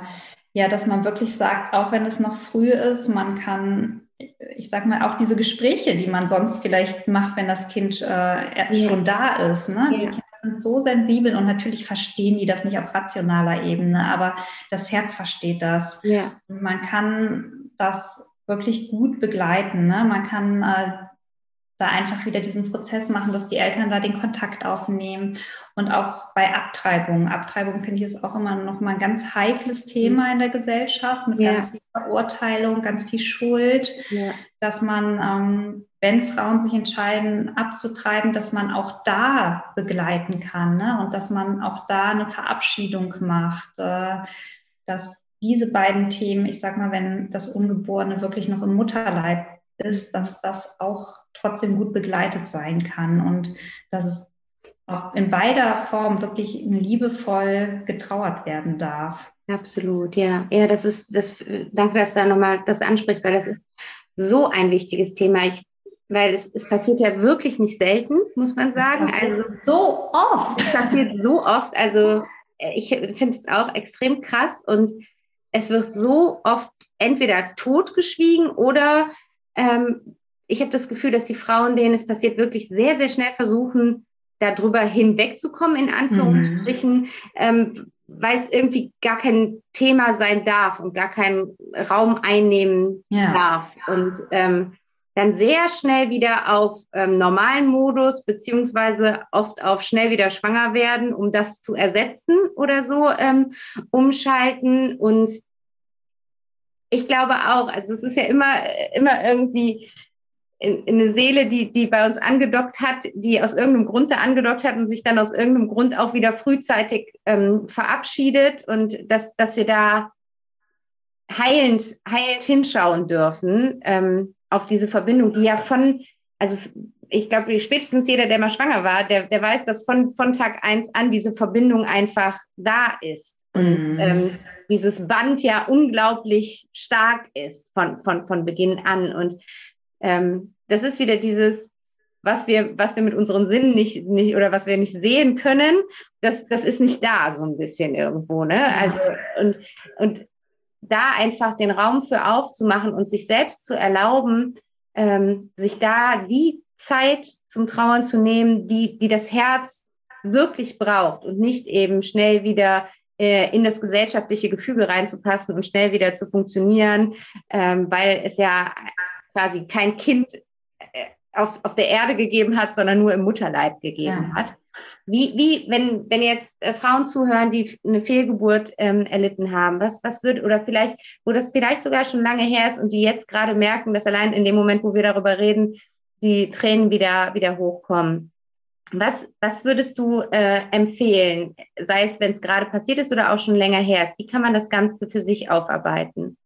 ja, dass man wirklich sagt, auch wenn es noch früh ist, man kann ich sag mal, auch diese Gespräche, die man sonst vielleicht macht, wenn das Kind äh, schon da ist. Ne? Ja. Die Kinder sind so sensibel und natürlich verstehen die das nicht auf rationaler Ebene, aber das Herz versteht das. Ja. man kann das wirklich gut begleiten. Ne? Man kann äh, da einfach wieder diesen Prozess machen, dass die Eltern da den Kontakt aufnehmen und auch bei Abtreibung. Abtreibung finde ich ist auch immer noch mal ein ganz heikles Thema in der Gesellschaft mit ja. ganz viel Verurteilung, ganz viel Schuld, ja. dass man, ähm, wenn Frauen sich entscheiden abzutreiben, dass man auch da begleiten kann ne? und dass man auch da eine Verabschiedung macht, äh, dass diese beiden Themen, ich sag mal, wenn das Ungeborene wirklich noch im Mutterleib ist, dass das auch trotzdem gut begleitet sein kann und dass es auch in beider Form wirklich liebevoll getrauert werden darf.
Absolut, ja. Ja, das ist, das, danke, dass du da nochmal das ansprichst, weil das ist so ein wichtiges Thema. Ich, weil es, es passiert ja wirklich nicht selten, muss man sagen. Also so oft. Es passiert so oft. Also ich finde es auch extrem krass und es wird so oft entweder totgeschwiegen oder ähm, ich habe das Gefühl, dass die Frauen, denen es passiert, wirklich sehr, sehr schnell versuchen, darüber hinwegzukommen, in Anführungsstrichen, mhm. ähm, weil es irgendwie gar kein Thema sein darf und gar keinen Raum einnehmen ja. darf. Und ähm, dann sehr schnell wieder auf ähm, normalen Modus, beziehungsweise oft auf schnell wieder schwanger werden, um das zu ersetzen oder so ähm, umschalten. Und ich glaube auch, also es ist ja immer, immer irgendwie in, in eine Seele, die, die bei uns angedockt hat, die aus irgendeinem Grund da angedockt hat und sich dann aus irgendeinem Grund auch wieder frühzeitig ähm, verabschiedet und dass, dass wir da heilend, heilend hinschauen dürfen ähm, auf diese Verbindung, die ja von, also ich glaube, spätestens jeder, der mal schwanger war, der, der weiß, dass von, von Tag eins an diese Verbindung einfach da ist. Und mhm. ähm, dieses Band ja unglaublich stark ist von, von, von Beginn an. Und ähm, das ist wieder dieses, was wir, was wir mit unseren Sinnen nicht, nicht oder was wir nicht sehen können, das, das ist nicht da, so ein bisschen irgendwo. Ne? Also, und, und da einfach den Raum für aufzumachen und sich selbst zu erlauben, ähm, sich da die Zeit zum Trauern zu nehmen, die, die das Herz wirklich braucht und nicht eben schnell wieder in das gesellschaftliche Gefüge reinzupassen und schnell wieder zu funktionieren, ähm, weil es ja quasi kein Kind äh, auf, auf der Erde gegeben hat, sondern nur im Mutterleib gegeben ja. hat. Wie, wie wenn, wenn jetzt äh, Frauen zuhören, die eine Fehlgeburt ähm, erlitten haben, was, was wird, oder vielleicht, wo das vielleicht sogar schon lange her ist und die jetzt gerade merken, dass allein in dem Moment, wo wir darüber reden, die Tränen wieder, wieder hochkommen. Was, was würdest du äh, empfehlen, sei es, wenn es gerade passiert ist oder auch schon länger her ist? Wie kann man das Ganze für sich aufarbeiten?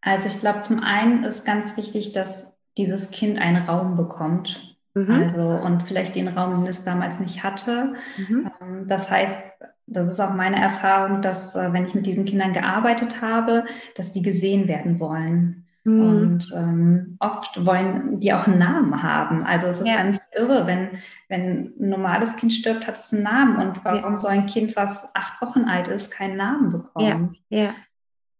Also ich glaube, zum einen ist ganz wichtig, dass dieses Kind einen Raum bekommt. Mhm. Also und vielleicht den Raum, den es damals nicht hatte. Mhm. Ähm, das heißt, das ist auch meine Erfahrung, dass äh, wenn ich mit diesen Kindern gearbeitet habe, dass die gesehen werden wollen. Mhm. Und ähm, oft wollen die auch einen Namen haben. Also es ist ja. ganz irre, wenn, wenn ein normales Kind stirbt, hat es einen Namen. Und warum ja. soll ein Kind, was acht Wochen alt ist, keinen Namen bekommen? Ja. ja.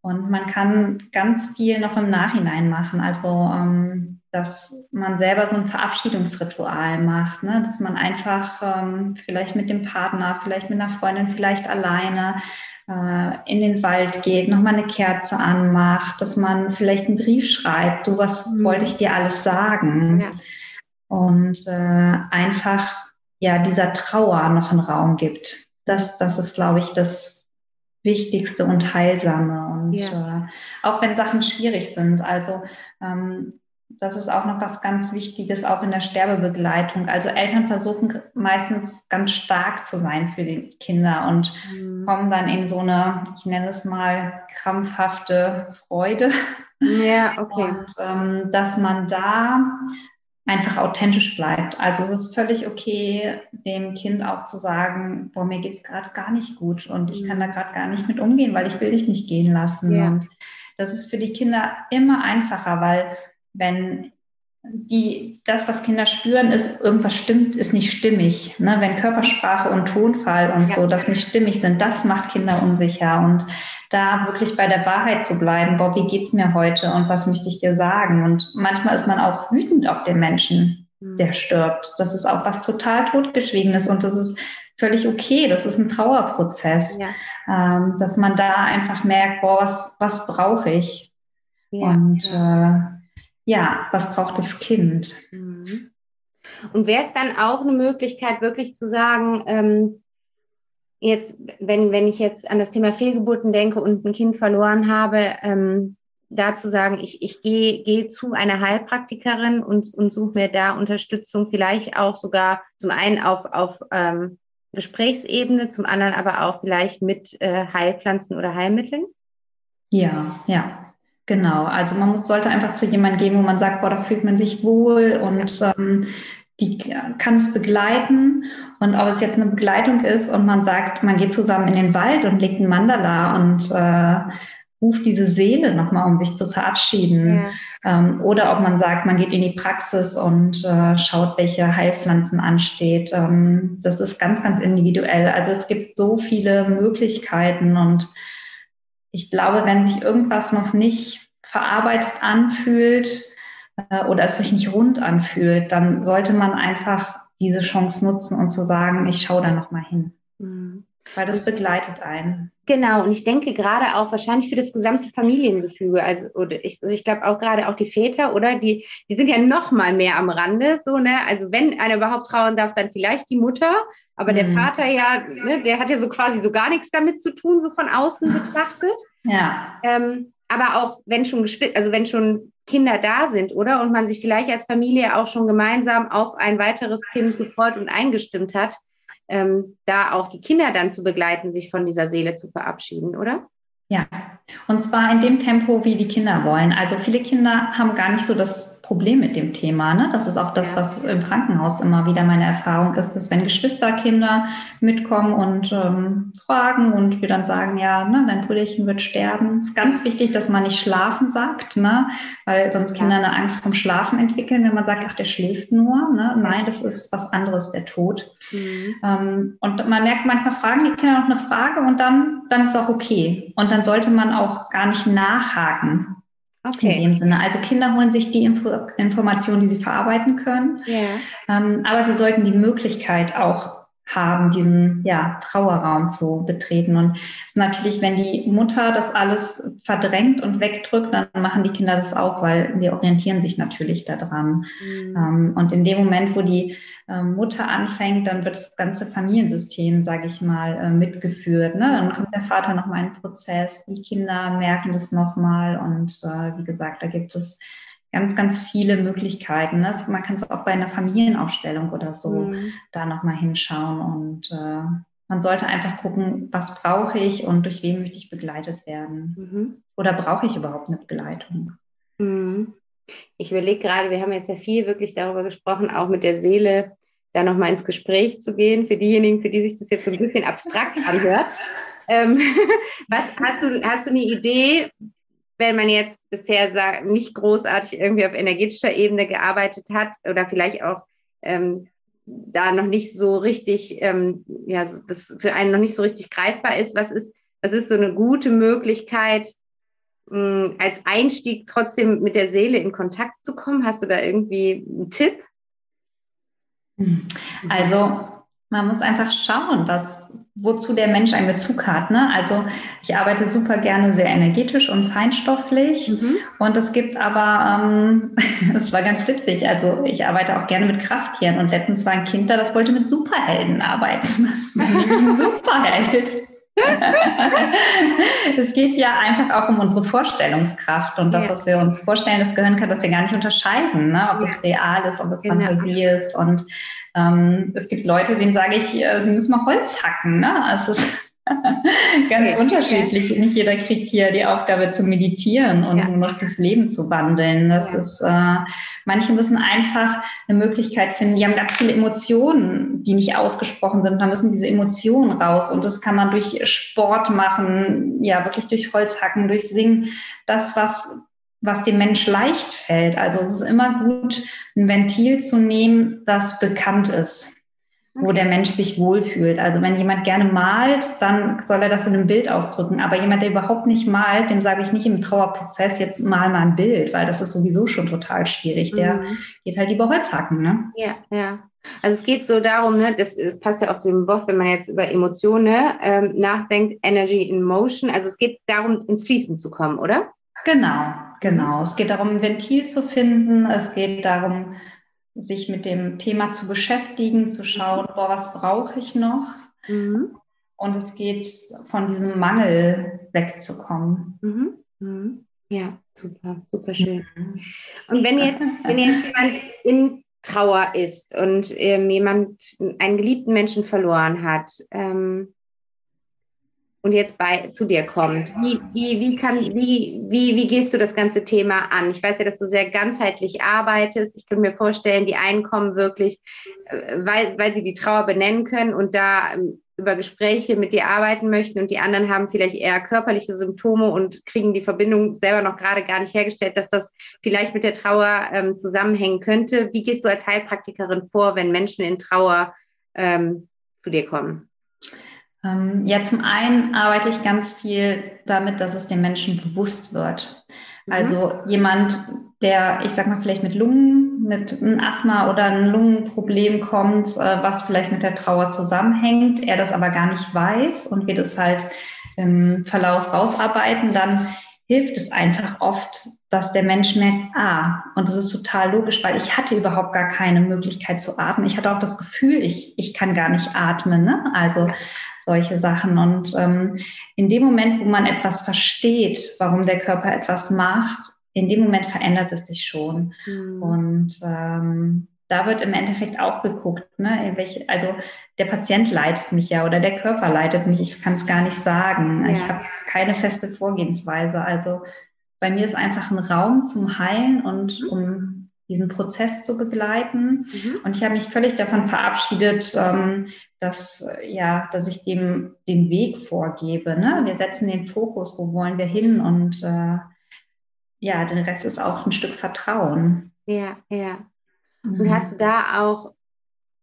Und man kann ganz viel noch im Nachhinein machen. Also, ähm, dass man selber so ein Verabschiedungsritual macht, ne? dass man einfach ähm, vielleicht mit dem Partner, vielleicht mit einer Freundin, vielleicht alleine in den Wald geht, nochmal eine Kerze anmacht, dass man vielleicht einen Brief schreibt, so was mhm. wollte ich dir alles sagen. Ja. und äh, einfach ja dieser Trauer noch einen Raum gibt. Das, das ist, glaube ich, das Wichtigste und Heilsame. Und ja. äh, auch wenn Sachen schwierig sind, also ähm, das ist auch noch was ganz Wichtiges, auch in der Sterbebegleitung. Also Eltern versuchen meistens ganz stark zu sein für die Kinder und mhm. kommen dann in so eine, ich nenne es mal, krampfhafte Freude.
Ja, okay.
Und ähm, dass man da einfach authentisch bleibt. Also es ist völlig okay, dem Kind auch zu sagen, boah, mir geht es gerade gar nicht gut und ich kann da mhm. gerade gar nicht mit umgehen, weil ich will dich nicht gehen lassen. Ja. Und das ist für die Kinder immer einfacher, weil wenn die, das, was Kinder spüren, ist, irgendwas stimmt, ist nicht stimmig. Ne? Wenn Körpersprache und Tonfall und ja. so das nicht stimmig sind, das macht Kinder unsicher. Und da wirklich bei der Wahrheit zu bleiben, boah, wie geht's mir heute und was möchte ich dir sagen? Und manchmal ist man auch wütend auf den Menschen, mhm. der stirbt. Das ist auch was total totgeschwiegenes und das ist völlig okay. Das ist ein Trauerprozess, ja. ähm, dass man da einfach merkt, boah, was, was brauche ich? Ja. Und äh, ja, was braucht das Kind? Mhm.
Und wäre es dann auch eine Möglichkeit, wirklich zu sagen, ähm, jetzt, wenn, wenn ich jetzt an das Thema Fehlgeburten denke und ein Kind verloren habe, ähm, da zu sagen, ich, ich gehe geh zu einer Heilpraktikerin und, und suche mir da Unterstützung, vielleicht auch sogar zum einen auf, auf ähm, Gesprächsebene, zum anderen aber auch vielleicht mit äh, Heilpflanzen oder Heilmitteln?
Ja, ja. Genau, also man muss, sollte einfach zu jemandem gehen, wo man sagt, boah, da fühlt man sich wohl und ähm, die kann es begleiten. Und ob es jetzt eine Begleitung ist und man sagt, man geht zusammen in den Wald und legt ein Mandala und äh, ruft diese Seele nochmal, um sich zu verabschieden. Ja. Ähm, oder ob man sagt, man geht in die Praxis und äh, schaut, welche Heilpflanzen ansteht. Ähm, das ist ganz, ganz individuell. Also es gibt so viele Möglichkeiten und ich glaube, wenn sich irgendwas noch nicht verarbeitet anfühlt äh, oder es sich nicht rund anfühlt, dann sollte man einfach diese Chance nutzen und zu sagen, ich schaue da noch mal hin. Mhm. Weil das begleitet einen.
Genau, und ich denke gerade auch wahrscheinlich für das gesamte Familiengefüge, also oder ich, also ich glaube auch gerade auch die Väter, oder die, die sind ja noch mal mehr am Rande, so ne. Also wenn einer überhaupt trauen darf, dann vielleicht die Mutter, aber mhm. der Vater ja, ne, der hat ja so quasi so gar nichts damit zu tun, so von außen betrachtet.
Ja.
Ähm, aber auch wenn schon also wenn schon Kinder da sind, oder und man sich vielleicht als Familie auch schon gemeinsam auf ein weiteres Kind gefreut und eingestimmt hat ähm, da auch die Kinder dann zu begleiten, sich von dieser Seele zu verabschieden, oder?
Ja, und zwar in dem Tempo, wie die Kinder wollen. Also viele Kinder haben gar nicht so das Problem mit dem Thema. Ne? Das ist auch das, ja. was im Krankenhaus immer wieder meine Erfahrung ist, dass wenn Geschwisterkinder mitkommen und ähm, fragen und wir dann sagen, ja, ne, dein Brüderchen wird sterben, ist ganz wichtig, dass man nicht schlafen sagt, ne? weil sonst Kinder eine Angst vom Schlafen entwickeln, wenn man sagt, ach, der schläft nur. Ne? Nein, das ist was anderes, der Tod. Mhm. Ähm, und man merkt, manchmal fragen die Kinder noch eine Frage und dann, dann ist es auch okay. Und dann sollte man auch gar nicht nachhaken. Okay. In dem Sinne. Also Kinder holen sich die Info Informationen, die sie verarbeiten können.
Ja.
Ähm, aber sie sollten die Möglichkeit auch haben, diesen ja, Trauerraum zu betreten. Und natürlich, wenn die Mutter das alles verdrängt und wegdrückt, dann machen die Kinder das auch, weil die orientieren sich natürlich daran. Mhm. Ähm, und in dem Moment, wo die ähm, Mutter anfängt, dann wird das ganze Familiensystem, sage ich mal, äh, mitgeführt. Ne? Dann kommt der Vater nochmal in den Prozess, die Kinder merken das nochmal und äh, wie gesagt, da gibt es ganz, ganz viele Möglichkeiten. Ne? Man kann es auch bei einer Familienaufstellung oder so mhm. da nochmal hinschauen und äh, man sollte einfach gucken, was brauche ich und durch wen möchte ich begleitet werden. Mhm. Oder brauche ich überhaupt eine Begleitung?
Mhm. Ich überlege gerade, wir haben jetzt ja viel wirklich darüber gesprochen, auch mit der Seele da nochmal ins Gespräch zu gehen, für diejenigen, für die sich das jetzt so ein bisschen abstrakt anhört. [laughs] Ähm, [laughs] was hast du, hast du eine Idee, wenn man jetzt bisher nicht großartig irgendwie auf energetischer Ebene gearbeitet hat oder vielleicht auch ähm, da noch nicht so richtig, ähm, ja, das für einen noch nicht so richtig greifbar ist, was ist, was ist so eine gute Möglichkeit, mh, hm, als Einstieg trotzdem mit der Seele in Kontakt zu kommen? Hast du da irgendwie einen Tipp?
Also Man muss einfach schauen, was, wozu der Mensch einen Bezug hat. Ne? Also ich arbeite super gerne sehr energetisch und feinstofflich. Mhm. Und es gibt aber, ähm, [laughs] das war ganz witzig, also ich arbeite auch gerne mit Krafttieren. Und letztens war ein Kind da, das wollte mit Superhelden arbeiten. [laughs] Ein Superheld. [laughs] es geht ja einfach auch um unsere Vorstellungskraft und das, ja. was wir uns vorstellen, das Gehirn kann das ja gar nicht unterscheiden, ne? ob ja. es real ist, ob es genau. Fantasie ist. Und ähm, es gibt Leute, denen sage ich, äh, sie müssen mal Holz hacken. Ne? Also es ist [laughs] Ganz okay. unterschiedlich. Nicht jeder kriegt hier die Aufgabe zu meditieren und ja. nur noch das Leben zu wandeln. Das ja. ist, äh, manche müssen einfach eine Möglichkeit finden. Die haben ganz viele Emotionen, die nicht ausgesprochen sind. Da müssen diese Emotionen raus. Und das kann man durch Sport machen, ja, wirklich durch Holzhacken, durch Singen. Das, was was dem Mensch leicht fällt. Also es ist immer gut, ein Ventil zu nehmen, das bekannt ist wo der Mensch sich wohlfühlt. Also wenn jemand gerne malt, dann soll er das in einem Bild ausdrücken. Aber jemand, der überhaupt nicht malt, dem sage ich nicht im Trauerprozess, jetzt mal mal ein Bild, weil das ist sowieso schon total schwierig. Der mhm. geht halt lieber Holz hacken. Ne?
Ja, ja. Also es geht so darum, ne, das passt ja auch zu dem Wort, wenn man jetzt über Emotionen ne, ähm, nachdenkt, Energy in Motion. Also es geht darum, ins Fließen zu kommen, oder?
Genau, genau. Es geht darum, ein Ventil zu finden. Es geht darum, sich mit dem Thema zu beschäftigen, zu schauen, boah, was brauche ich noch? Mhm. Und es geht von diesem Mangel wegzukommen.
Mhm. Mhm. Ja, super, super schön. Mhm. Und wenn jetzt, wenn jetzt [laughs] jemand in Trauer ist und ähm, jemand einen geliebten Menschen verloren hat, ähm, und jetzt bei zu dir kommt. Wie, wie, wie, kann, wie, wie, wie gehst du das ganze Thema an? Ich weiß ja, dass du sehr ganzheitlich arbeitest. Ich könnte mir vorstellen, die einen kommen wirklich, äh, weil, weil sie die Trauer benennen können und da ähm, über Gespräche mit dir arbeiten möchten und die anderen haben vielleicht eher körperliche Symptome und kriegen die Verbindung selber noch gerade gar nicht hergestellt, dass das vielleicht mit der Trauer ähm, zusammenhängen könnte. Wie gehst du als Heilpraktikerin vor, wenn Menschen in Trauer ähm, zu dir kommen?
Ähm, ja, zum einen arbeite ich ganz viel damit, dass es den Menschen bewusst wird. Mhm. Also jemand, der, ich sag mal, vielleicht mit Lungen, mit einem Asthma oder einem Lungenproblem kommt, äh, was vielleicht mit der Trauer zusammenhängt, er das aber gar nicht weiß und wir das halt im Verlauf rausarbeiten, dann hilft es einfach oft, dass der Mensch merkt, ah, und das ist total logisch, weil ich hatte überhaupt gar keine Möglichkeit zu atmen. Ich hatte auch das Gefühl, ich, ich kann gar nicht atmen. Ne? Also solche Sachen. Und ähm, in dem Moment, wo man etwas versteht, warum der Körper etwas macht, in dem Moment verändert es sich schon. Mhm. Und ähm, da wird im Endeffekt auch geguckt, ne, welche, also der Patient leitet mich ja oder der Körper leitet mich, ich kann es gar nicht sagen. Ja. Ich habe keine feste Vorgehensweise. Also bei mir ist einfach ein Raum zum Heilen und mhm. um diesen Prozess zu begleiten. Mhm. Und ich habe mich völlig davon verabschiedet, ähm, dass, ja, dass ich dem den Weg vorgebe. Ne? Wir setzen den Fokus, wo wollen wir hin? Und äh, ja, der Rest ist auch ein Stück Vertrauen.
Ja, ja. Und mhm. hast du da auch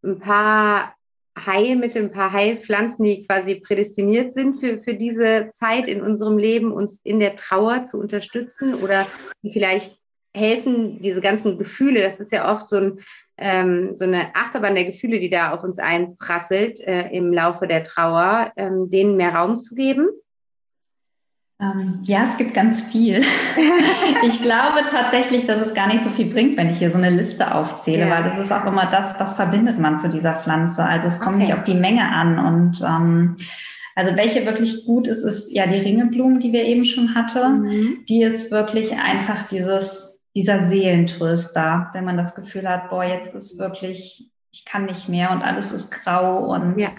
ein paar Heilmittel, ein paar Heilpflanzen, die quasi prädestiniert sind für, für diese Zeit in unserem Leben, uns in der Trauer zu unterstützen oder die vielleicht helfen, diese ganzen Gefühle, das ist ja oft so, ein, ähm, so eine Achterbahn der Gefühle, die da auf uns einprasselt äh, im Laufe der Trauer, ähm, denen mehr Raum zu geben?
Ähm, ja, es gibt ganz viel. [laughs] ich glaube tatsächlich, dass es gar nicht so viel bringt, wenn ich hier so eine Liste aufzähle, ja. weil das ist auch immer das, was verbindet man zu dieser Pflanze. Also es kommt okay. nicht auf die Menge an und ähm, also welche wirklich gut ist, ist ja die Ringeblumen, die wir eben schon hatten. Mhm. Die ist wirklich einfach dieses dieser Seelentröster, wenn man das Gefühl hat, boah, jetzt ist wirklich, ich kann nicht mehr und alles ist grau und ja.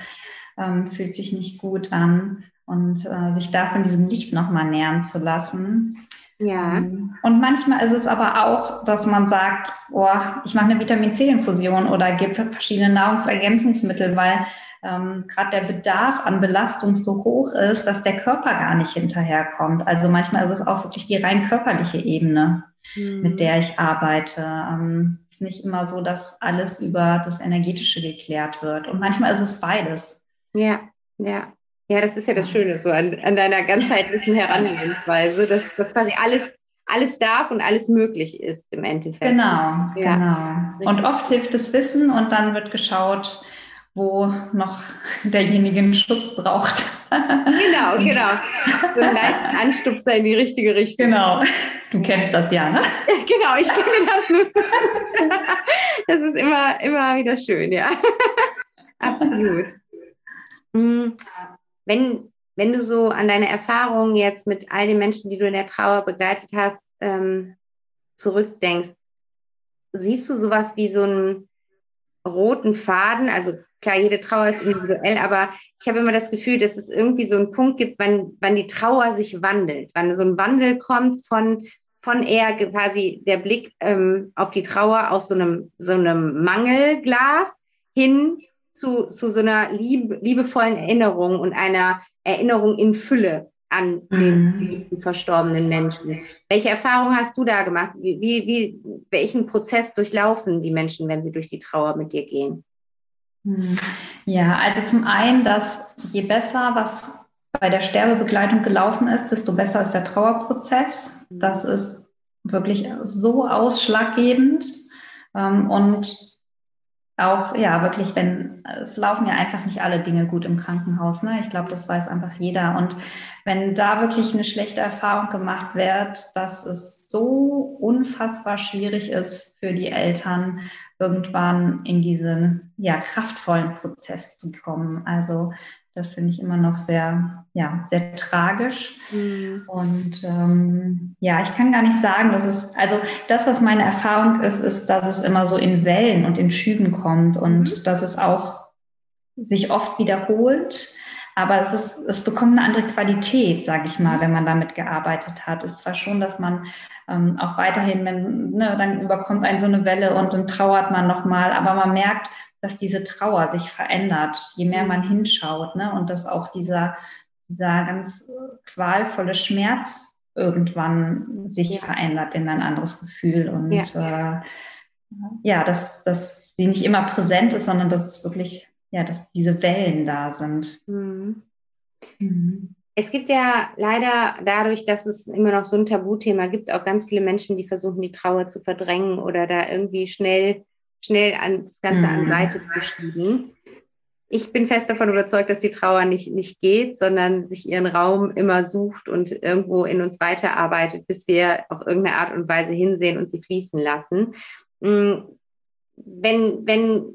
ähm, fühlt sich nicht gut an und äh, sich da von diesem Licht nochmal nähern zu lassen. Ja. Ähm, und manchmal ist es aber auch, dass man sagt, boah, ich mache eine Vitamin C-Infusion oder gebe verschiedene Nahrungsergänzungsmittel, weil ähm, gerade der Bedarf an Belastung so hoch ist, dass der Körper gar nicht hinterherkommt. Also manchmal ist es auch wirklich die rein körperliche Ebene mhm. mit der ich arbeite. Ähm, es ist nicht immer so, dass alles über das Energetische geklärt wird. Und manchmal ist es beides.
Ja, ja. Ja, das ist ja das Schöne so an, an deiner ganzheitlichen Herangehensweise, dass, dass quasi alles alles darf und alles möglich ist im Endeffekt.
Genau, ja. genau. Und oft hilft das Wissen und dann wird geschaut, wo noch derjenige einen Schutz braucht.
Genau, [laughs] genau. So einen leichten Anstupser in die richtige Richtung.
Genau. Du kennst das ja, ne? [laughs]
Genau, ich kenne das nur zu. Das ist immer, immer wieder schön, ja. [laughs] Absolut. Wenn, wenn du so an deine Erfahrungen jetzt mit all den Menschen, die du in der Trauer begleitet hast, ähm, zurückdenkst, siehst du sowas wie so einen roten Faden? Also klar, jede Trauer ist individuell, aber ich habe immer das Gefühl, dass es irgendwie so einen Punkt gibt, wann, wann die Trauer sich wandelt, wann so ein Wandel kommt von, von eher quasi der Blick ähm, auf die Trauer aus so einem, so einem Mangelglas hin zu, zu so einer lieb, liebevollen Erinnerung und einer Erinnerung in Fülle an den mhm. verstorbenen Menschen. Welche Erfahrungen hast du da gemacht? Wie, wie, welchen Prozess durchlaufen die Menschen, wenn sie durch die Trauer mit dir gehen?
Mhm. Ja, also zum einen, dass je besser was bei der Sterbebegleitung gelaufen ist, desto besser ist der Trauerprozess. Das ist wirklich so ausschlaggebend. Ähm, und auch, ja, wirklich, wenn es laufen ja einfach nicht alle Dinge gut im Krankenhaus. Ne? Ich glaube, das weiß einfach jeder. Und wenn da wirklich eine schlechte Erfahrung gemacht wird, dass es so unfassbar schwierig ist für die Eltern, irgendwann in diesen ja, kraftvollen Prozess zu kommen. Also das finde ich immer noch sehr, ja, sehr tragisch. Mhm. Und ähm, ja, ich kann gar nicht sagen, dass es, also das, was meine Erfahrung ist, ist, dass es immer so in Wellen und in Schüben kommt und mhm. dass es auch sich oft wiederholt. Aber es, ist, es bekommt eine andere Qualität, sage ich mal, wenn man damit gearbeitet hat. Es ist zwar schon, dass man ähm, auch weiterhin, wenn, ne, dann überkommt einen so eine Welle und dann trauert man nochmal, aber man merkt, dass diese Trauer sich verändert, je mehr man hinschaut, ne? Und dass auch dieser, dieser ganz qualvolle Schmerz irgendwann sich ja. verändert in ein anderes Gefühl. Und ja, äh, ja dass, dass sie nicht immer präsent ist, sondern dass es wirklich, ja, dass diese Wellen da sind. Mhm.
Mhm. Es gibt ja leider dadurch, dass es immer noch so ein Tabuthema gibt, auch ganz viele Menschen, die versuchen, die Trauer zu verdrängen oder da irgendwie schnell schnell an, das Ganze mhm. an Seite zu schieben. Ich bin fest davon überzeugt, dass die Trauer nicht, nicht geht, sondern sich ihren Raum immer sucht und irgendwo in uns weiterarbeitet, bis wir auf irgendeine Art und Weise hinsehen und sie fließen lassen. Mm, wenn, wenn,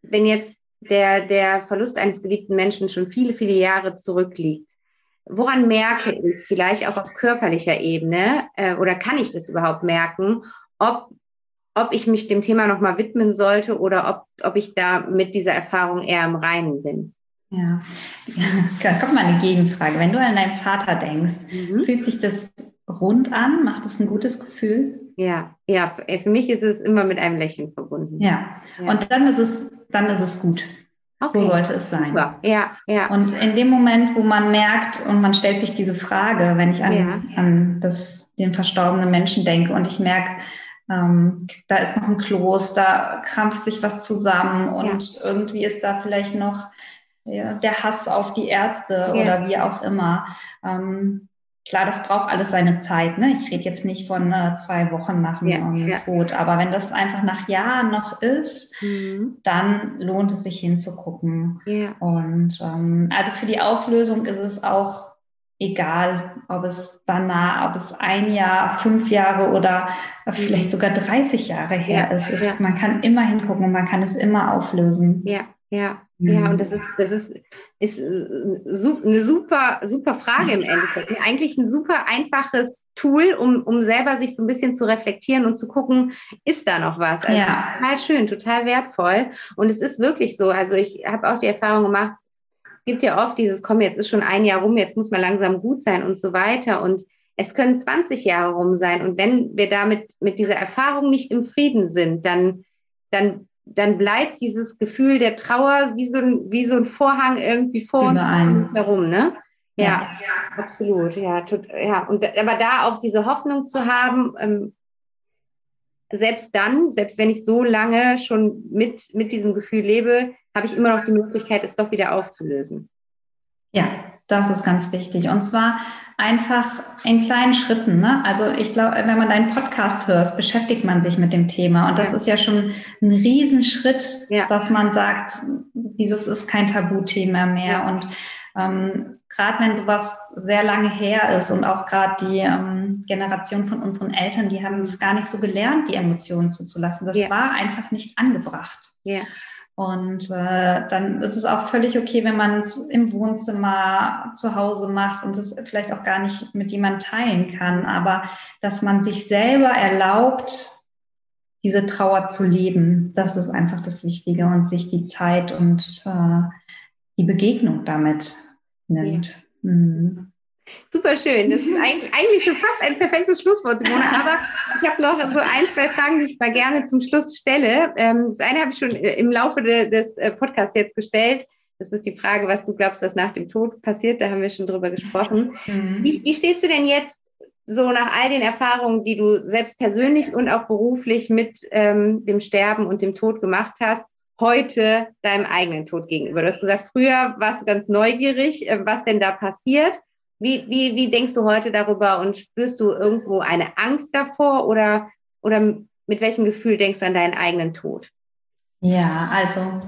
wenn jetzt der, der Verlust eines geliebten Menschen schon viele, viele Jahre zurückliegt, woran merke ich vielleicht auch auf körperlicher Ebene äh, oder kann ich das überhaupt merken, ob ob ich mich dem Thema nochmal widmen sollte oder ob, ob ich da mit dieser Erfahrung eher im Reinen bin.
Ja, [laughs] da kommt mal eine Gegenfrage. Wenn du an deinen Vater denkst, mhm. fühlt sich das rund an? Macht es ein gutes Gefühl?
Ja, ja, für mich ist es immer mit einem Lächeln verbunden.
Ja, ja. und dann ist es, dann ist es gut. Okay. So sollte es sein. Super.
Ja, ja.
Und in dem Moment, wo man merkt und man stellt sich diese Frage, wenn ich an, ja. an das, den verstorbenen Menschen denke und ich merke, ähm, da ist noch ein Kloß, da krampft sich was zusammen und ja. irgendwie ist da vielleicht noch ja, der Hass auf die Ärzte ja. oder wie auch immer. Ähm, klar, das braucht alles seine Zeit. Ne? Ich rede jetzt nicht von äh, zwei Wochen nach dem ja, Tod, aber wenn das einfach nach Jahren noch ist, mhm. dann lohnt es sich hinzugucken. Und ähm, also für die Auflösung ist es auch egal, ob es danach, ob es ein Jahr, fünf Jahre oder vielleicht sogar 30 Jahre her ja, ist. Es, ja. Man kann immer hingucken und man kann es immer auflösen.
Ja, ja, mhm. ja. Und das ist, das ist, ist eine super, super Frage im Endeffekt. Eigentlich ein super einfaches Tool, um, um selber sich so ein bisschen zu reflektieren und zu gucken, ist da noch was? Also ja. total schön, total wertvoll. Und es ist wirklich so. Also ich habe auch die Erfahrung gemacht, gibt ja oft dieses, komm, jetzt ist schon ein Jahr rum, jetzt muss man langsam gut sein und so weiter. Und es können 20 Jahre rum sein. Und wenn wir damit mit dieser Erfahrung nicht im Frieden sind, dann, dann, dann bleibt dieses Gefühl der Trauer wie so ein, wie so ein Vorhang irgendwie vor Überall. uns herum, ne? Ja, ja, ja, absolut. Ja, tut, ja. Und aber da auch diese Hoffnung zu haben, ähm, selbst dann, selbst wenn ich so lange schon mit, mit diesem Gefühl lebe, habe ich immer noch die Möglichkeit, es doch wieder aufzulösen.
Ja, Das ist ganz wichtig. Und zwar einfach in kleinen Schritten. Ne? Also ich glaube, wenn man deinen Podcast hört, beschäftigt man sich mit dem Thema. Und das ja. ist ja schon ein Riesenschritt, ja. dass man sagt, dieses ist kein Tabuthema mehr. Ja. Und ähm, gerade wenn sowas sehr lange her ist und auch gerade die ähm, Generation von unseren Eltern, die haben es gar nicht so gelernt, die Emotionen zuzulassen. Das war einfach nicht angebracht. Ja. Und äh, dann ist es auch völlig okay, wenn man es im Wohnzimmer zu Hause macht und es vielleicht auch gar nicht mit jemandem teilen kann, aber dass man sich selber erlaubt, diese Trauer zu leben, das ist einfach das Wichtige und sich die Zeit und äh, die Begegnung damit nimmt. Ja. Mhm.
Super schön. Das ist eigentlich, eigentlich schon fast ein perfektes Schlusswort, Simone. Aber ich habe noch so ein, zwei Fragen, die ich mal gerne zum Schluss stelle. Ähm, das eine habe ich schon äh, im Laufe des äh, Podcasts jetzt gestellt. Das ist die Frage, was du glaubst, was nach dem Tod passiert. Da haben wir schon drüber gesprochen. Mhm. Wie, wie stehst du denn jetzt so nach all den Erfahrungen, die du selbst persönlich und auch beruflich mit ähm, dem Sterben und dem Tod gemacht hast, heute deinem eigenen Tod gegenüber? Du hast gesagt, früher warst du ganz neugierig, äh, was denn da passiert. Wie, wie, wie denkst du heute darüber und spürst du irgendwo eine Angst davor oder, oder mit welchem Gefühl denkst du an deinen eigenen Tod?
Ja, also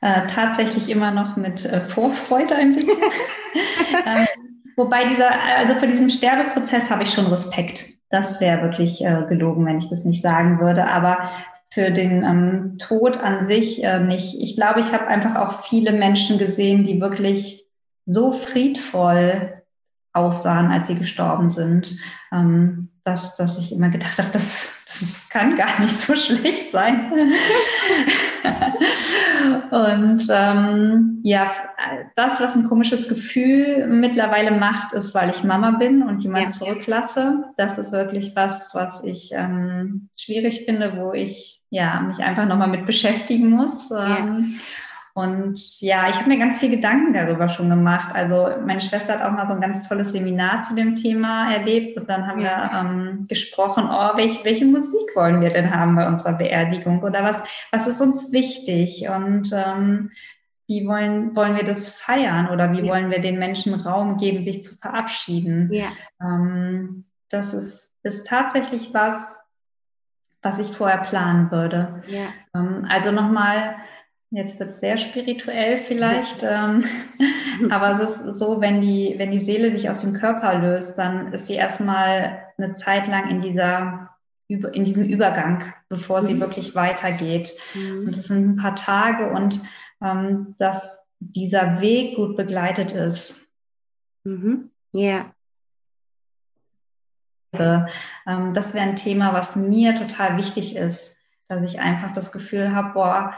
äh, tatsächlich immer noch mit äh, Vorfreude ein bisschen. [laughs] ähm, wobei dieser, also vor diesem Sterbeprozess habe ich schon Respekt. Das wäre wirklich äh, gelogen, wenn ich das nicht sagen würde. Aber für den ähm, Tod an sich äh, nicht. Ich glaube, ich habe einfach auch viele Menschen gesehen, die wirklich so friedvoll aussahen, als sie gestorben sind, ähm, dass, dass ich immer gedacht habe, das, das kann gar nicht so schlecht sein. [laughs] und ähm, ja, das, was ein komisches Gefühl mittlerweile macht, ist, weil ich Mama bin und jemand ja. zurücklasse. Das ist wirklich was, was ich ähm, schwierig finde, wo ich ja mich einfach nochmal mit beschäftigen muss. Ja. Und ja, ich habe mir ganz viel Gedanken darüber schon gemacht. Also meine Schwester hat auch mal so ein ganz tolles Seminar zu dem Thema erlebt und dann haben ja. wir ähm, gesprochen, oh, welch, welche Musik wollen wir denn haben bei unserer Beerdigung oder was, was ist uns wichtig und ähm, wie wollen, wollen wir das feiern oder wie ja. wollen wir den Menschen Raum geben, sich zu verabschieden. Ja. Ähm, das ist, ist tatsächlich was, was ich vorher planen würde. Ähm, also nochmal Jetzt wird es sehr spirituell vielleicht, [laughs] ähm, aber es ist so, wenn die, wenn die Seele sich aus dem Körper löst, dann ist sie erstmal eine Zeit lang in dieser in diesem Übergang, bevor sie mhm. wirklich weitergeht. Mhm. Und das sind ein paar Tage und ähm, dass dieser Weg gut begleitet ist.
Mhm. Ja.
Ähm, das wäre ein Thema, was mir total wichtig ist, dass ich einfach das Gefühl habe, boah,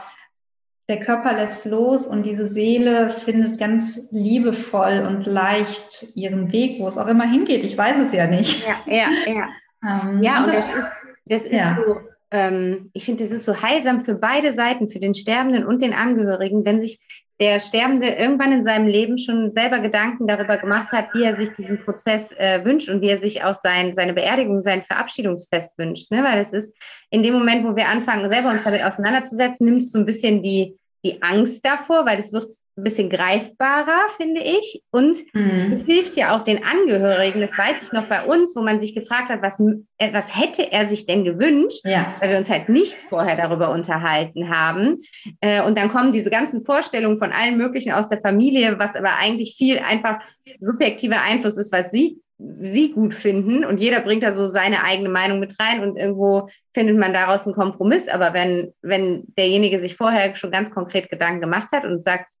der Körper lässt los und diese Seele findet ganz liebevoll und leicht ihren Weg, wo es auch immer hingeht. Ich weiß es ja nicht.
Ja, ja, ja. [laughs] Ähm, ja, und das, das ist, das ist ja. so, ähm, ich finde, das ist so heilsam für beide Seiten, für den Sterbenden und den Angehörigen, wenn sich der Sterbende irgendwann in seinem Leben schon selber Gedanken darüber gemacht hat, wie er sich diesen Prozess äh, wünscht und wie er sich auch sein, seine Beerdigung, sein Verabschiedungsfest wünscht. Ne? Weil es ist in dem Moment, wo wir anfangen, selber uns damit auseinanderzusetzen, nimmt es so ein bisschen die, die Angst davor, weil es wird ein bisschen greifbarer, finde ich. Und mhm. es hilft ja auch den Angehörigen, das weiß ich noch bei uns, wo man sich gefragt hat, was, äh, was hätte er sich denn gewünscht, ja. weil wir uns halt nicht vorher darüber unterhalten haben. Äh, und dann kommen diese ganzen Vorstellungen von allen möglichen aus der Familie, was aber eigentlich viel einfach subjektiver Einfluss ist, was sie sie gut finden und jeder bringt da so seine eigene Meinung mit rein und irgendwo findet man daraus einen Kompromiss. Aber wenn, wenn derjenige sich vorher schon ganz konkret Gedanken gemacht hat und sagt,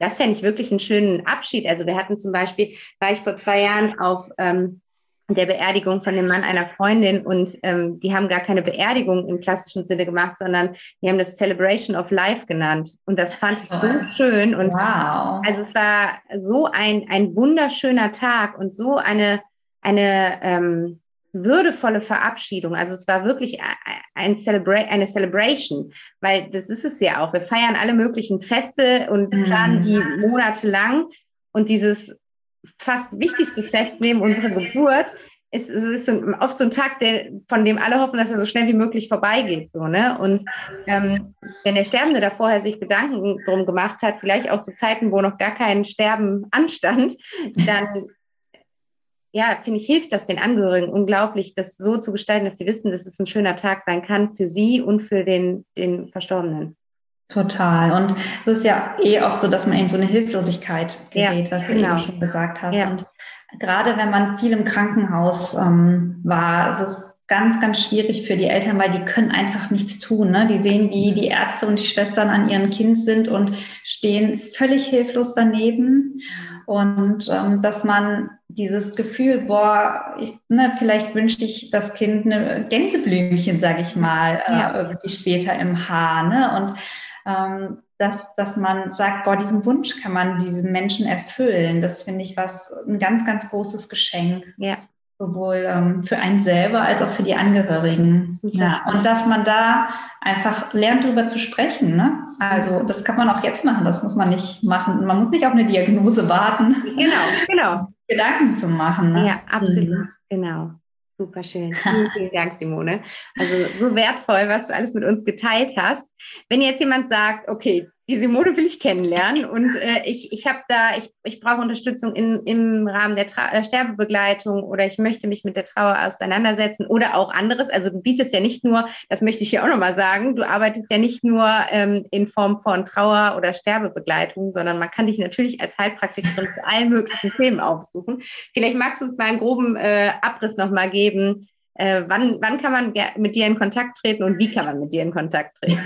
das fände ich wirklich einen schönen Abschied. Also wir hatten zum Beispiel, war ich vor zwei Jahren auf ähm, der Beerdigung von dem Mann einer Freundin und ähm, die haben gar keine Beerdigung im klassischen Sinne gemacht, sondern die haben das Celebration of Life genannt. Und das fand ich so schön. Und wow. also es war so ein, ein wunderschöner Tag und so eine, eine ähm, würdevolle Verabschiedung. Also es war wirklich ein Celebra eine Celebration, weil das ist es ja auch. Wir feiern alle möglichen Feste und planen die monatelang. Und dieses fast wichtigste Fest neben unserer Geburt es, es ist oft so ein Tag, der, von dem alle hoffen, dass er so schnell wie möglich vorbeigeht. So, ne? Und ähm, wenn der Sterbende da vorher sich Gedanken drum gemacht hat, vielleicht auch zu Zeiten, wo noch gar kein Sterben anstand, dann ja, finde ich, hilft das den Angehörigen unglaublich, das so zu gestalten, dass sie wissen, dass es ein schöner Tag sein kann für sie und für den, den Verstorbenen.
Total. Und es ist ja eh oft so, dass man in so eine Hilflosigkeit gerät, ja, was du genau. eben schon gesagt hast. Ja. Und gerade wenn man viel im Krankenhaus ähm, war, ist es ganz, ganz schwierig für die Eltern, weil die können einfach nichts tun. Ne? Die sehen, wie die Ärzte und die Schwestern an ihrem Kind sind und stehen völlig hilflos daneben. Und ähm, dass man dieses Gefühl, boah, ich, ne, vielleicht wünschte ich das Kind eine Gänseblümchen, sage ich mal, äh, ja. irgendwie später im Haar. Ne? Und ähm, dass, dass man sagt, boah, diesen Wunsch kann man diesen Menschen erfüllen. Das finde ich was, ein ganz, ganz großes Geschenk. Ja. Sowohl ähm, für einen selber als auch für die Angehörigen. Ja, und dass man da einfach lernt, darüber zu sprechen. Ne? Also das kann man auch jetzt machen, das muss man nicht machen. Man muss nicht auf eine Diagnose warten.
Genau, genau. [laughs]
Gedanken zu machen. Ne?
Ja, absolut, mhm. genau. Super schön. [laughs] Vielen, vielen Dank, Simone. Also so wertvoll, was du alles mit uns geteilt hast. Wenn jetzt jemand sagt, okay, die Simone will ich kennenlernen und äh, ich, ich habe da, ich, ich brauche Unterstützung in, im Rahmen der Tra äh, Sterbebegleitung oder ich möchte mich mit der Trauer auseinandersetzen oder auch anderes. Also du bietest ja nicht nur, das möchte ich hier auch nochmal sagen, du arbeitest ja nicht nur ähm, in Form von Trauer oder Sterbebegleitung, sondern man kann dich natürlich als Heilpraktikerin zu allen möglichen Themen aufsuchen. Vielleicht magst du uns mal einen groben äh, Abriss nochmal geben. Äh, wann, wann kann man mit dir in Kontakt treten und wie kann man mit dir in Kontakt treten?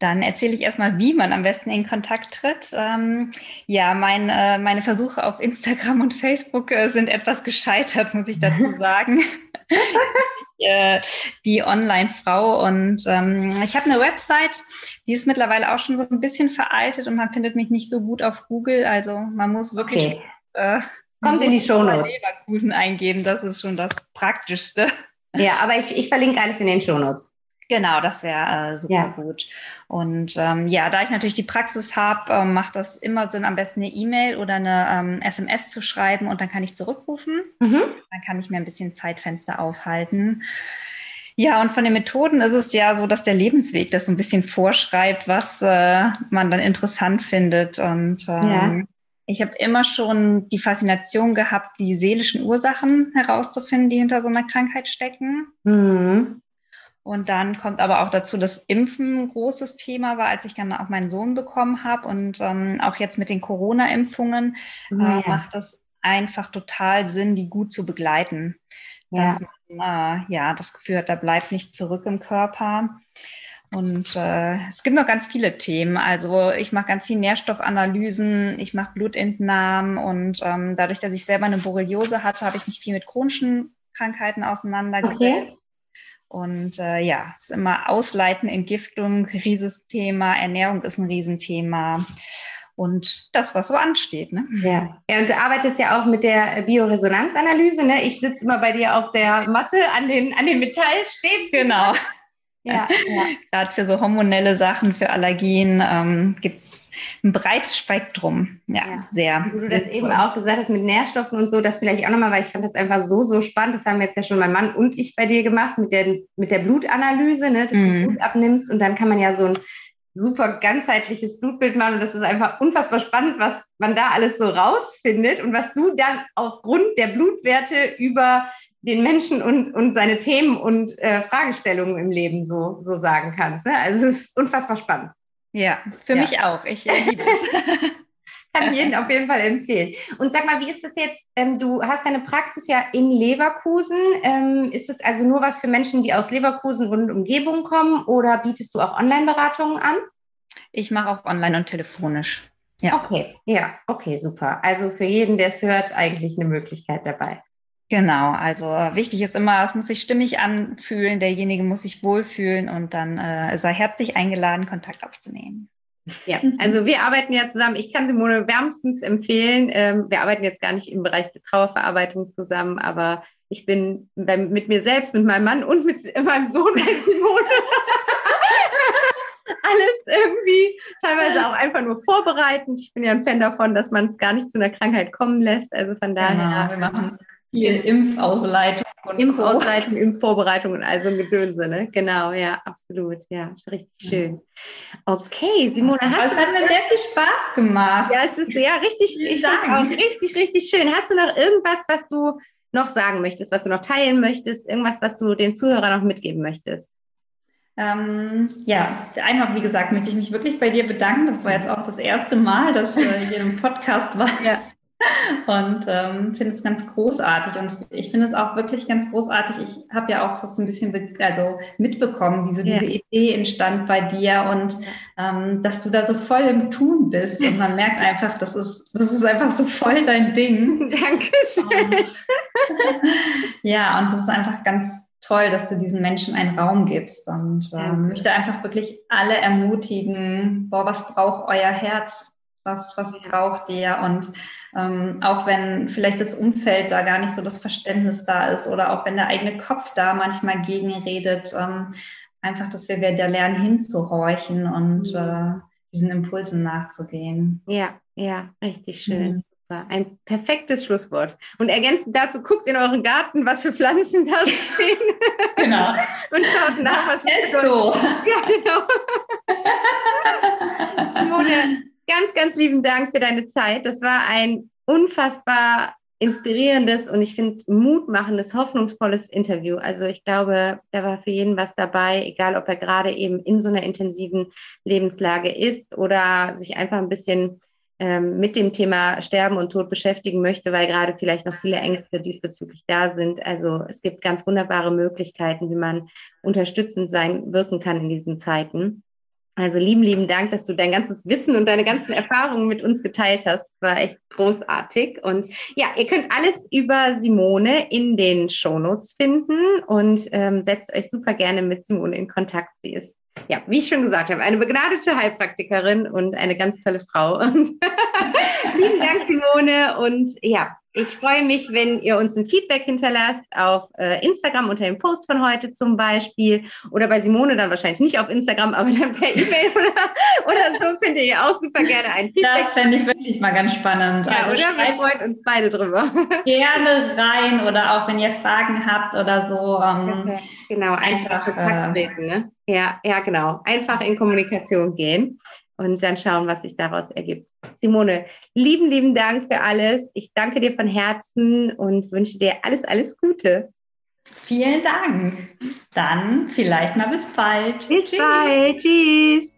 Dann erzähle ich erstmal, wie man am besten in Kontakt tritt. Ähm, ja, mein, äh, meine Versuche auf Instagram und Facebook äh, sind etwas gescheitert, muss ich dazu [laughs] sagen. [laughs] ich, äh, die Online-Frau und ähm, ich habe eine Website, die ist mittlerweile auch schon so ein bisschen veraltet und man findet mich nicht so gut auf Google. Also man muss wirklich okay.
Äh, Kommt in die Show Notes.
Leverkusen eingeben, das ist schon das Praktischste.
Ja, aber ich, ich verlinke alles in den Show Notes.
Genau, das wäre äh, super ja. gut. Und ähm, ja, da ich natürlich die Praxis habe, ähm, macht das immer Sinn, am besten eine E-Mail oder eine ähm, SMS zu schreiben und dann kann ich zurückrufen. Mhm. Dann kann ich mir ein bisschen Zeitfenster aufhalten. Ja, und von den Methoden ist es ja so, dass der Lebensweg das so ein bisschen vorschreibt, was äh, man dann interessant findet. Und ähm, ja. ich habe immer schon die Faszination gehabt, die seelischen Ursachen herauszufinden, die hinter so einer Krankheit stecken. Mhm. Und dann kommt aber auch dazu, dass Impfen ein großes Thema war, als ich dann auch meinen Sohn bekommen habe. Und ähm, auch jetzt mit den Corona-Impfungen oh, äh, ja. macht das einfach total Sinn, die gut zu begleiten. Ja. Dass man äh, ja das Gefühl hat, da bleibt nichts zurück im Körper. Und äh, es gibt noch ganz viele Themen. Also ich mache ganz viel Nährstoffanalysen, ich mache Blutentnahmen und ähm, dadurch, dass ich selber eine Borreliose hatte, habe ich mich viel mit chronischen Krankheiten auseinandergesetzt. Okay. Und äh, ja, es ist immer Ausleiten, Entgiftung, Riesenthema, Ernährung ist ein Riesenthema und das, was so ansteht. Ne?
Ja. ja, und du arbeitest ja auch mit der Bioresonanzanalyse. Ne? Ich sitze immer bei dir auf der Matte an den, an den Metallstäben.
Genau. [laughs] Ja, [laughs] ja. Gerade für so hormonelle Sachen, für Allergien ähm, gibt es ein breites Spektrum. Ja, ja. sehr.
Wie du das eben auch gesagt hast mit Nährstoffen und so, das vielleicht auch nochmal, weil ich fand das einfach so, so spannend. Das haben jetzt ja schon mein Mann und ich bei dir gemacht mit der, mit der Blutanalyse, ne, dass mhm. du Blut abnimmst und dann kann man ja so ein super ganzheitliches Blutbild machen und das ist einfach unfassbar spannend, was man da alles so rausfindet und was du dann aufgrund der Blutwerte über den Menschen und, und seine Themen und äh, Fragestellungen im Leben so, so sagen kannst. Ne? Also es ist unfassbar spannend.
Ja, für ja. mich auch. Ich äh, liebe es. [laughs] [laughs]
Kann jeden auf jeden Fall empfehlen. Und sag mal, wie ist das jetzt? Ähm, du hast deine Praxis ja in Leverkusen. Ähm, ist es also nur was für Menschen, die aus Leverkusen und Umgebung kommen oder bietest du auch Online-Beratungen an?
Ich mache auch online und telefonisch.
Ja. Okay, ja, okay, super. Also für jeden, der es hört, eigentlich eine Möglichkeit dabei.
Genau, also wichtig ist immer, es muss sich stimmig anfühlen, derjenige muss sich wohlfühlen und dann äh, sei herzlich eingeladen, Kontakt aufzunehmen.
Ja, also wir arbeiten ja zusammen. Ich kann Simone wärmstens empfehlen. Ähm, wir arbeiten jetzt gar nicht im Bereich der Trauerverarbeitung zusammen, aber ich bin bei, mit mir selbst, mit meinem Mann und mit [laughs] meinem Sohn bei Simone. [laughs] Alles irgendwie, teilweise auch einfach nur vorbereitend. Ich bin ja ein Fan davon, dass man es gar nicht zu einer Krankheit kommen lässt. Also von daher.
Genau, wir machen Viel Impfausleitung.
Impfausleitung, Impfvorbereitung und all so ein Gedönse, ne? Genau, ja, absolut. Ja, richtig schön. Okay, Simone,
hast du. Es hat mir sehr viel Spaß gemacht.
Ja, es ist ja richtig, ich auch richtig, richtig schön. Hast du noch irgendwas, was du noch sagen möchtest, was du noch teilen möchtest, irgendwas, was du den Zuhörern noch mitgeben möchtest?
Ähm, ja, einmal, wie gesagt, möchte ich mich wirklich bei dir bedanken. Das war jetzt auch das erste Mal, dass du hier im Podcast war. Ja. Und ähm, finde es ganz großartig. Und ich finde es auch wirklich ganz großartig. Ich habe ja auch so ein bisschen also mitbekommen, wie so diese ja. Idee entstand bei dir und ähm, dass du da so voll im Tun bist. Und man merkt einfach, das ist, das ist einfach so voll dein Ding. [laughs]
Dankeschön. Und, [laughs]
ja, und es ist einfach ganz toll, dass du diesen Menschen einen Raum gibst und ähm, möchte einfach wirklich alle ermutigen, boah, was braucht euer Herz? Was, was braucht ihr? Und ähm, auch wenn vielleicht das Umfeld da gar nicht so das Verständnis da ist oder auch wenn der eigene Kopf da manchmal gegenredet, ähm, einfach, dass wir wieder lernen hinzuhorchen und äh, diesen Impulsen nachzugehen.
Ja, ja, richtig schön. Mhm. Ein perfektes Schlusswort. Und ergänzend dazu, guckt in euren Garten, was für Pflanzen da stehen. [laughs]
Genau.
Und schaut nach, was
ist so.
Ja, genau. [laughs] Simone, ganz, ganz lieben Dank für deine Zeit. Das war ein unfassbar inspirierendes und ich finde mutmachendes, hoffnungsvolles Interview. Also ich glaube, da war für jeden was dabei, egal ob er gerade eben in so einer intensiven Lebenslage ist oder sich einfach ein bisschen ähm, mit dem Thema Sterben und Tod beschäftigen möchte, weil gerade vielleicht noch viele Ängste diesbezüglich da sind. Also es gibt ganz wunderbare Möglichkeiten, wie man unterstützend sein, wirken kann in diesen Zeiten. Also lieben, lieben Dank, dass du dein ganzes Wissen und deine ganzen Erfahrungen mit uns geteilt hast. Das war echt großartig. Und ja, ihr könnt alles über Simone in den Shownotes finden und ähm, setzt euch super gerne mit Simone in Kontakt. Sie ist ja, wie ich schon gesagt habe, eine begnadete Heilpraktikerin und eine ganz tolle Frau. [laughs] Und [laughs] lieben Dank, Simone. Und ja, ich freue mich, wenn ihr uns ein Feedback hinterlasst auf äh, Instagram unter dem Post von heute zum Beispiel oder bei Simone dann wahrscheinlich nicht auf Instagram, aber dann per E-Mail [laughs] oder, oder so findet ihr auch super gerne ein Feedback.
Das fände ich wirklich mal ganz spannend.
Ja, also oder? Wir freuen uns beide drüber. [laughs]
Gerne rein oder auch wenn ihr Fragen habt oder so.
Ähm, genau, einfach, einfach Kontakt äh, treten. Ne? Ja, ja, genau. Einfach in Kommunikation gehen und dann schauen, was sich daraus ergibt. Simone, lieben, lieben Dank für alles. Ich danke dir von Herzen und wünsche dir alles, alles Gute.
Vielen Dank. Dann vielleicht mal bis bald.
Bis Tschüss. bald. Tschüss.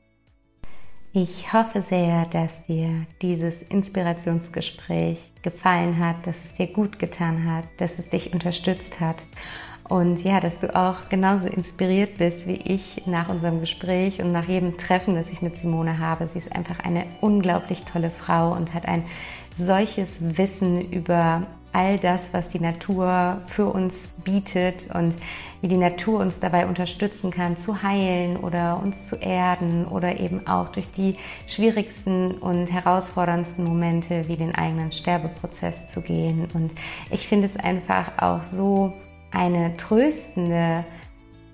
Ich hoffe sehr, dass dir dieses Inspirationsgespräch gefallen hat, dass es dir gut getan hat, dass es dich unterstützt hat und ja, dass du auch genauso inspiriert bist wie ich nach unserem Gespräch und nach jedem Treffen, das ich mit Simone habe. Sie ist einfach eine unglaublich tolle Frau und hat ein solches Wissen über all das, was die Natur für uns bietet und wie die Natur uns dabei unterstützen kann, zu heilen oder uns zu erden oder eben auch durch die schwierigsten und herausforderndsten Momente wie den eigenen Sterbeprozess zu gehen. Und ich finde es einfach auch so eine tröstende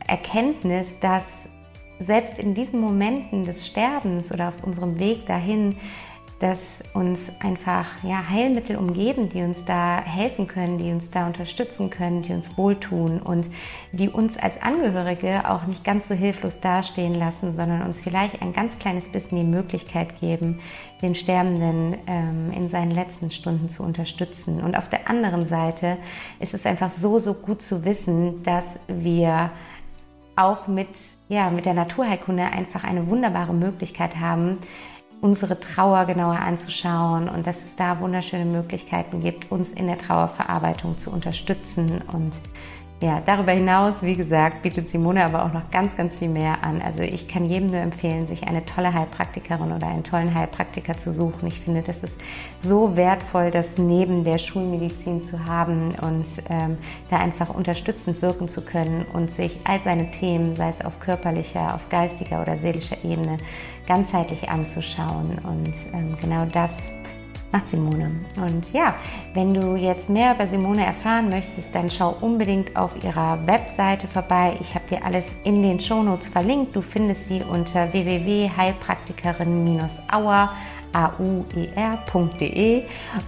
Erkenntnis, dass selbst in diesen Momenten des Sterbens oder auf unserem Weg dahin dass uns einfach ja, Heilmittel umgeben, die uns da helfen können, die uns da unterstützen können, die uns wohltun und die uns als Angehörige auch nicht ganz so hilflos dastehen lassen, sondern uns vielleicht ein ganz kleines bisschen die Möglichkeit geben, den Sterbenden ähm, in seinen letzten Stunden zu unterstützen. Und auf der anderen Seite ist es einfach so, so gut zu wissen, dass wir auch mit, ja, mit der Naturheilkunde einfach eine wunderbare Möglichkeit haben, unsere Trauer genauer anzuschauen und dass es da wunderschöne Möglichkeiten gibt, uns in der Trauerverarbeitung zu unterstützen und ja, darüber hinaus, wie gesagt, bietet Simone aber auch noch ganz, ganz viel mehr an. Also ich kann jedem nur empfehlen, sich eine tolle Heilpraktikerin oder einen tollen Heilpraktiker zu suchen. Ich finde, das ist so wertvoll, das neben der Schulmedizin zu haben und ähm, da einfach unterstützend wirken zu können und sich all seine Themen, sei es auf körperlicher, auf geistiger oder seelischer Ebene, ganzheitlich anzuschauen. Und ähm, genau das macht Simone. Und ja, wenn du jetzt mehr über Simone erfahren möchtest, dann schau unbedingt auf ihrer Webseite vorbei. Ich habe dir alles in den Shownotes verlinkt. Du findest sie unter www.heilpraktikerin-auer auer.de.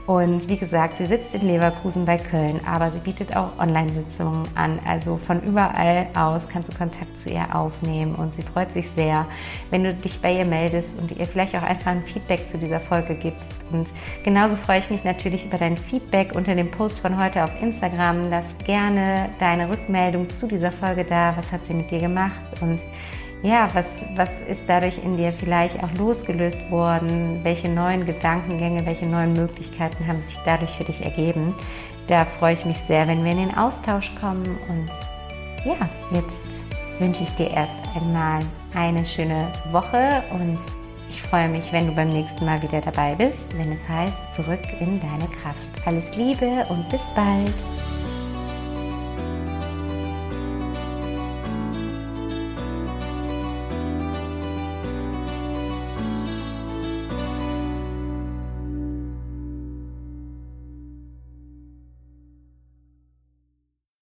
Und wie gesagt, sie sitzt in Leverkusen bei Köln, aber sie bietet auch Online-Sitzungen an. Also von überall aus kannst du Kontakt zu ihr aufnehmen und sie freut sich sehr, wenn du dich bei ihr meldest und ihr vielleicht auch einfach ein Feedback zu dieser Folge gibst. Und genauso freue ich mich natürlich über dein Feedback unter dem Post von heute auf Instagram. Lass gerne deine Rückmeldung zu dieser Folge da. Was hat sie mit dir gemacht? Und ja, was, was ist dadurch in dir vielleicht auch losgelöst worden? Welche neuen Gedankengänge, welche neuen Möglichkeiten haben sich dadurch für dich ergeben? Da freue ich mich sehr, wenn wir in den Austausch kommen. Und ja, jetzt wünsche ich dir erst einmal eine schöne Woche und ich freue mich, wenn du beim nächsten Mal wieder dabei bist, wenn es heißt, zurück in deine Kraft. Alles Liebe und bis bald.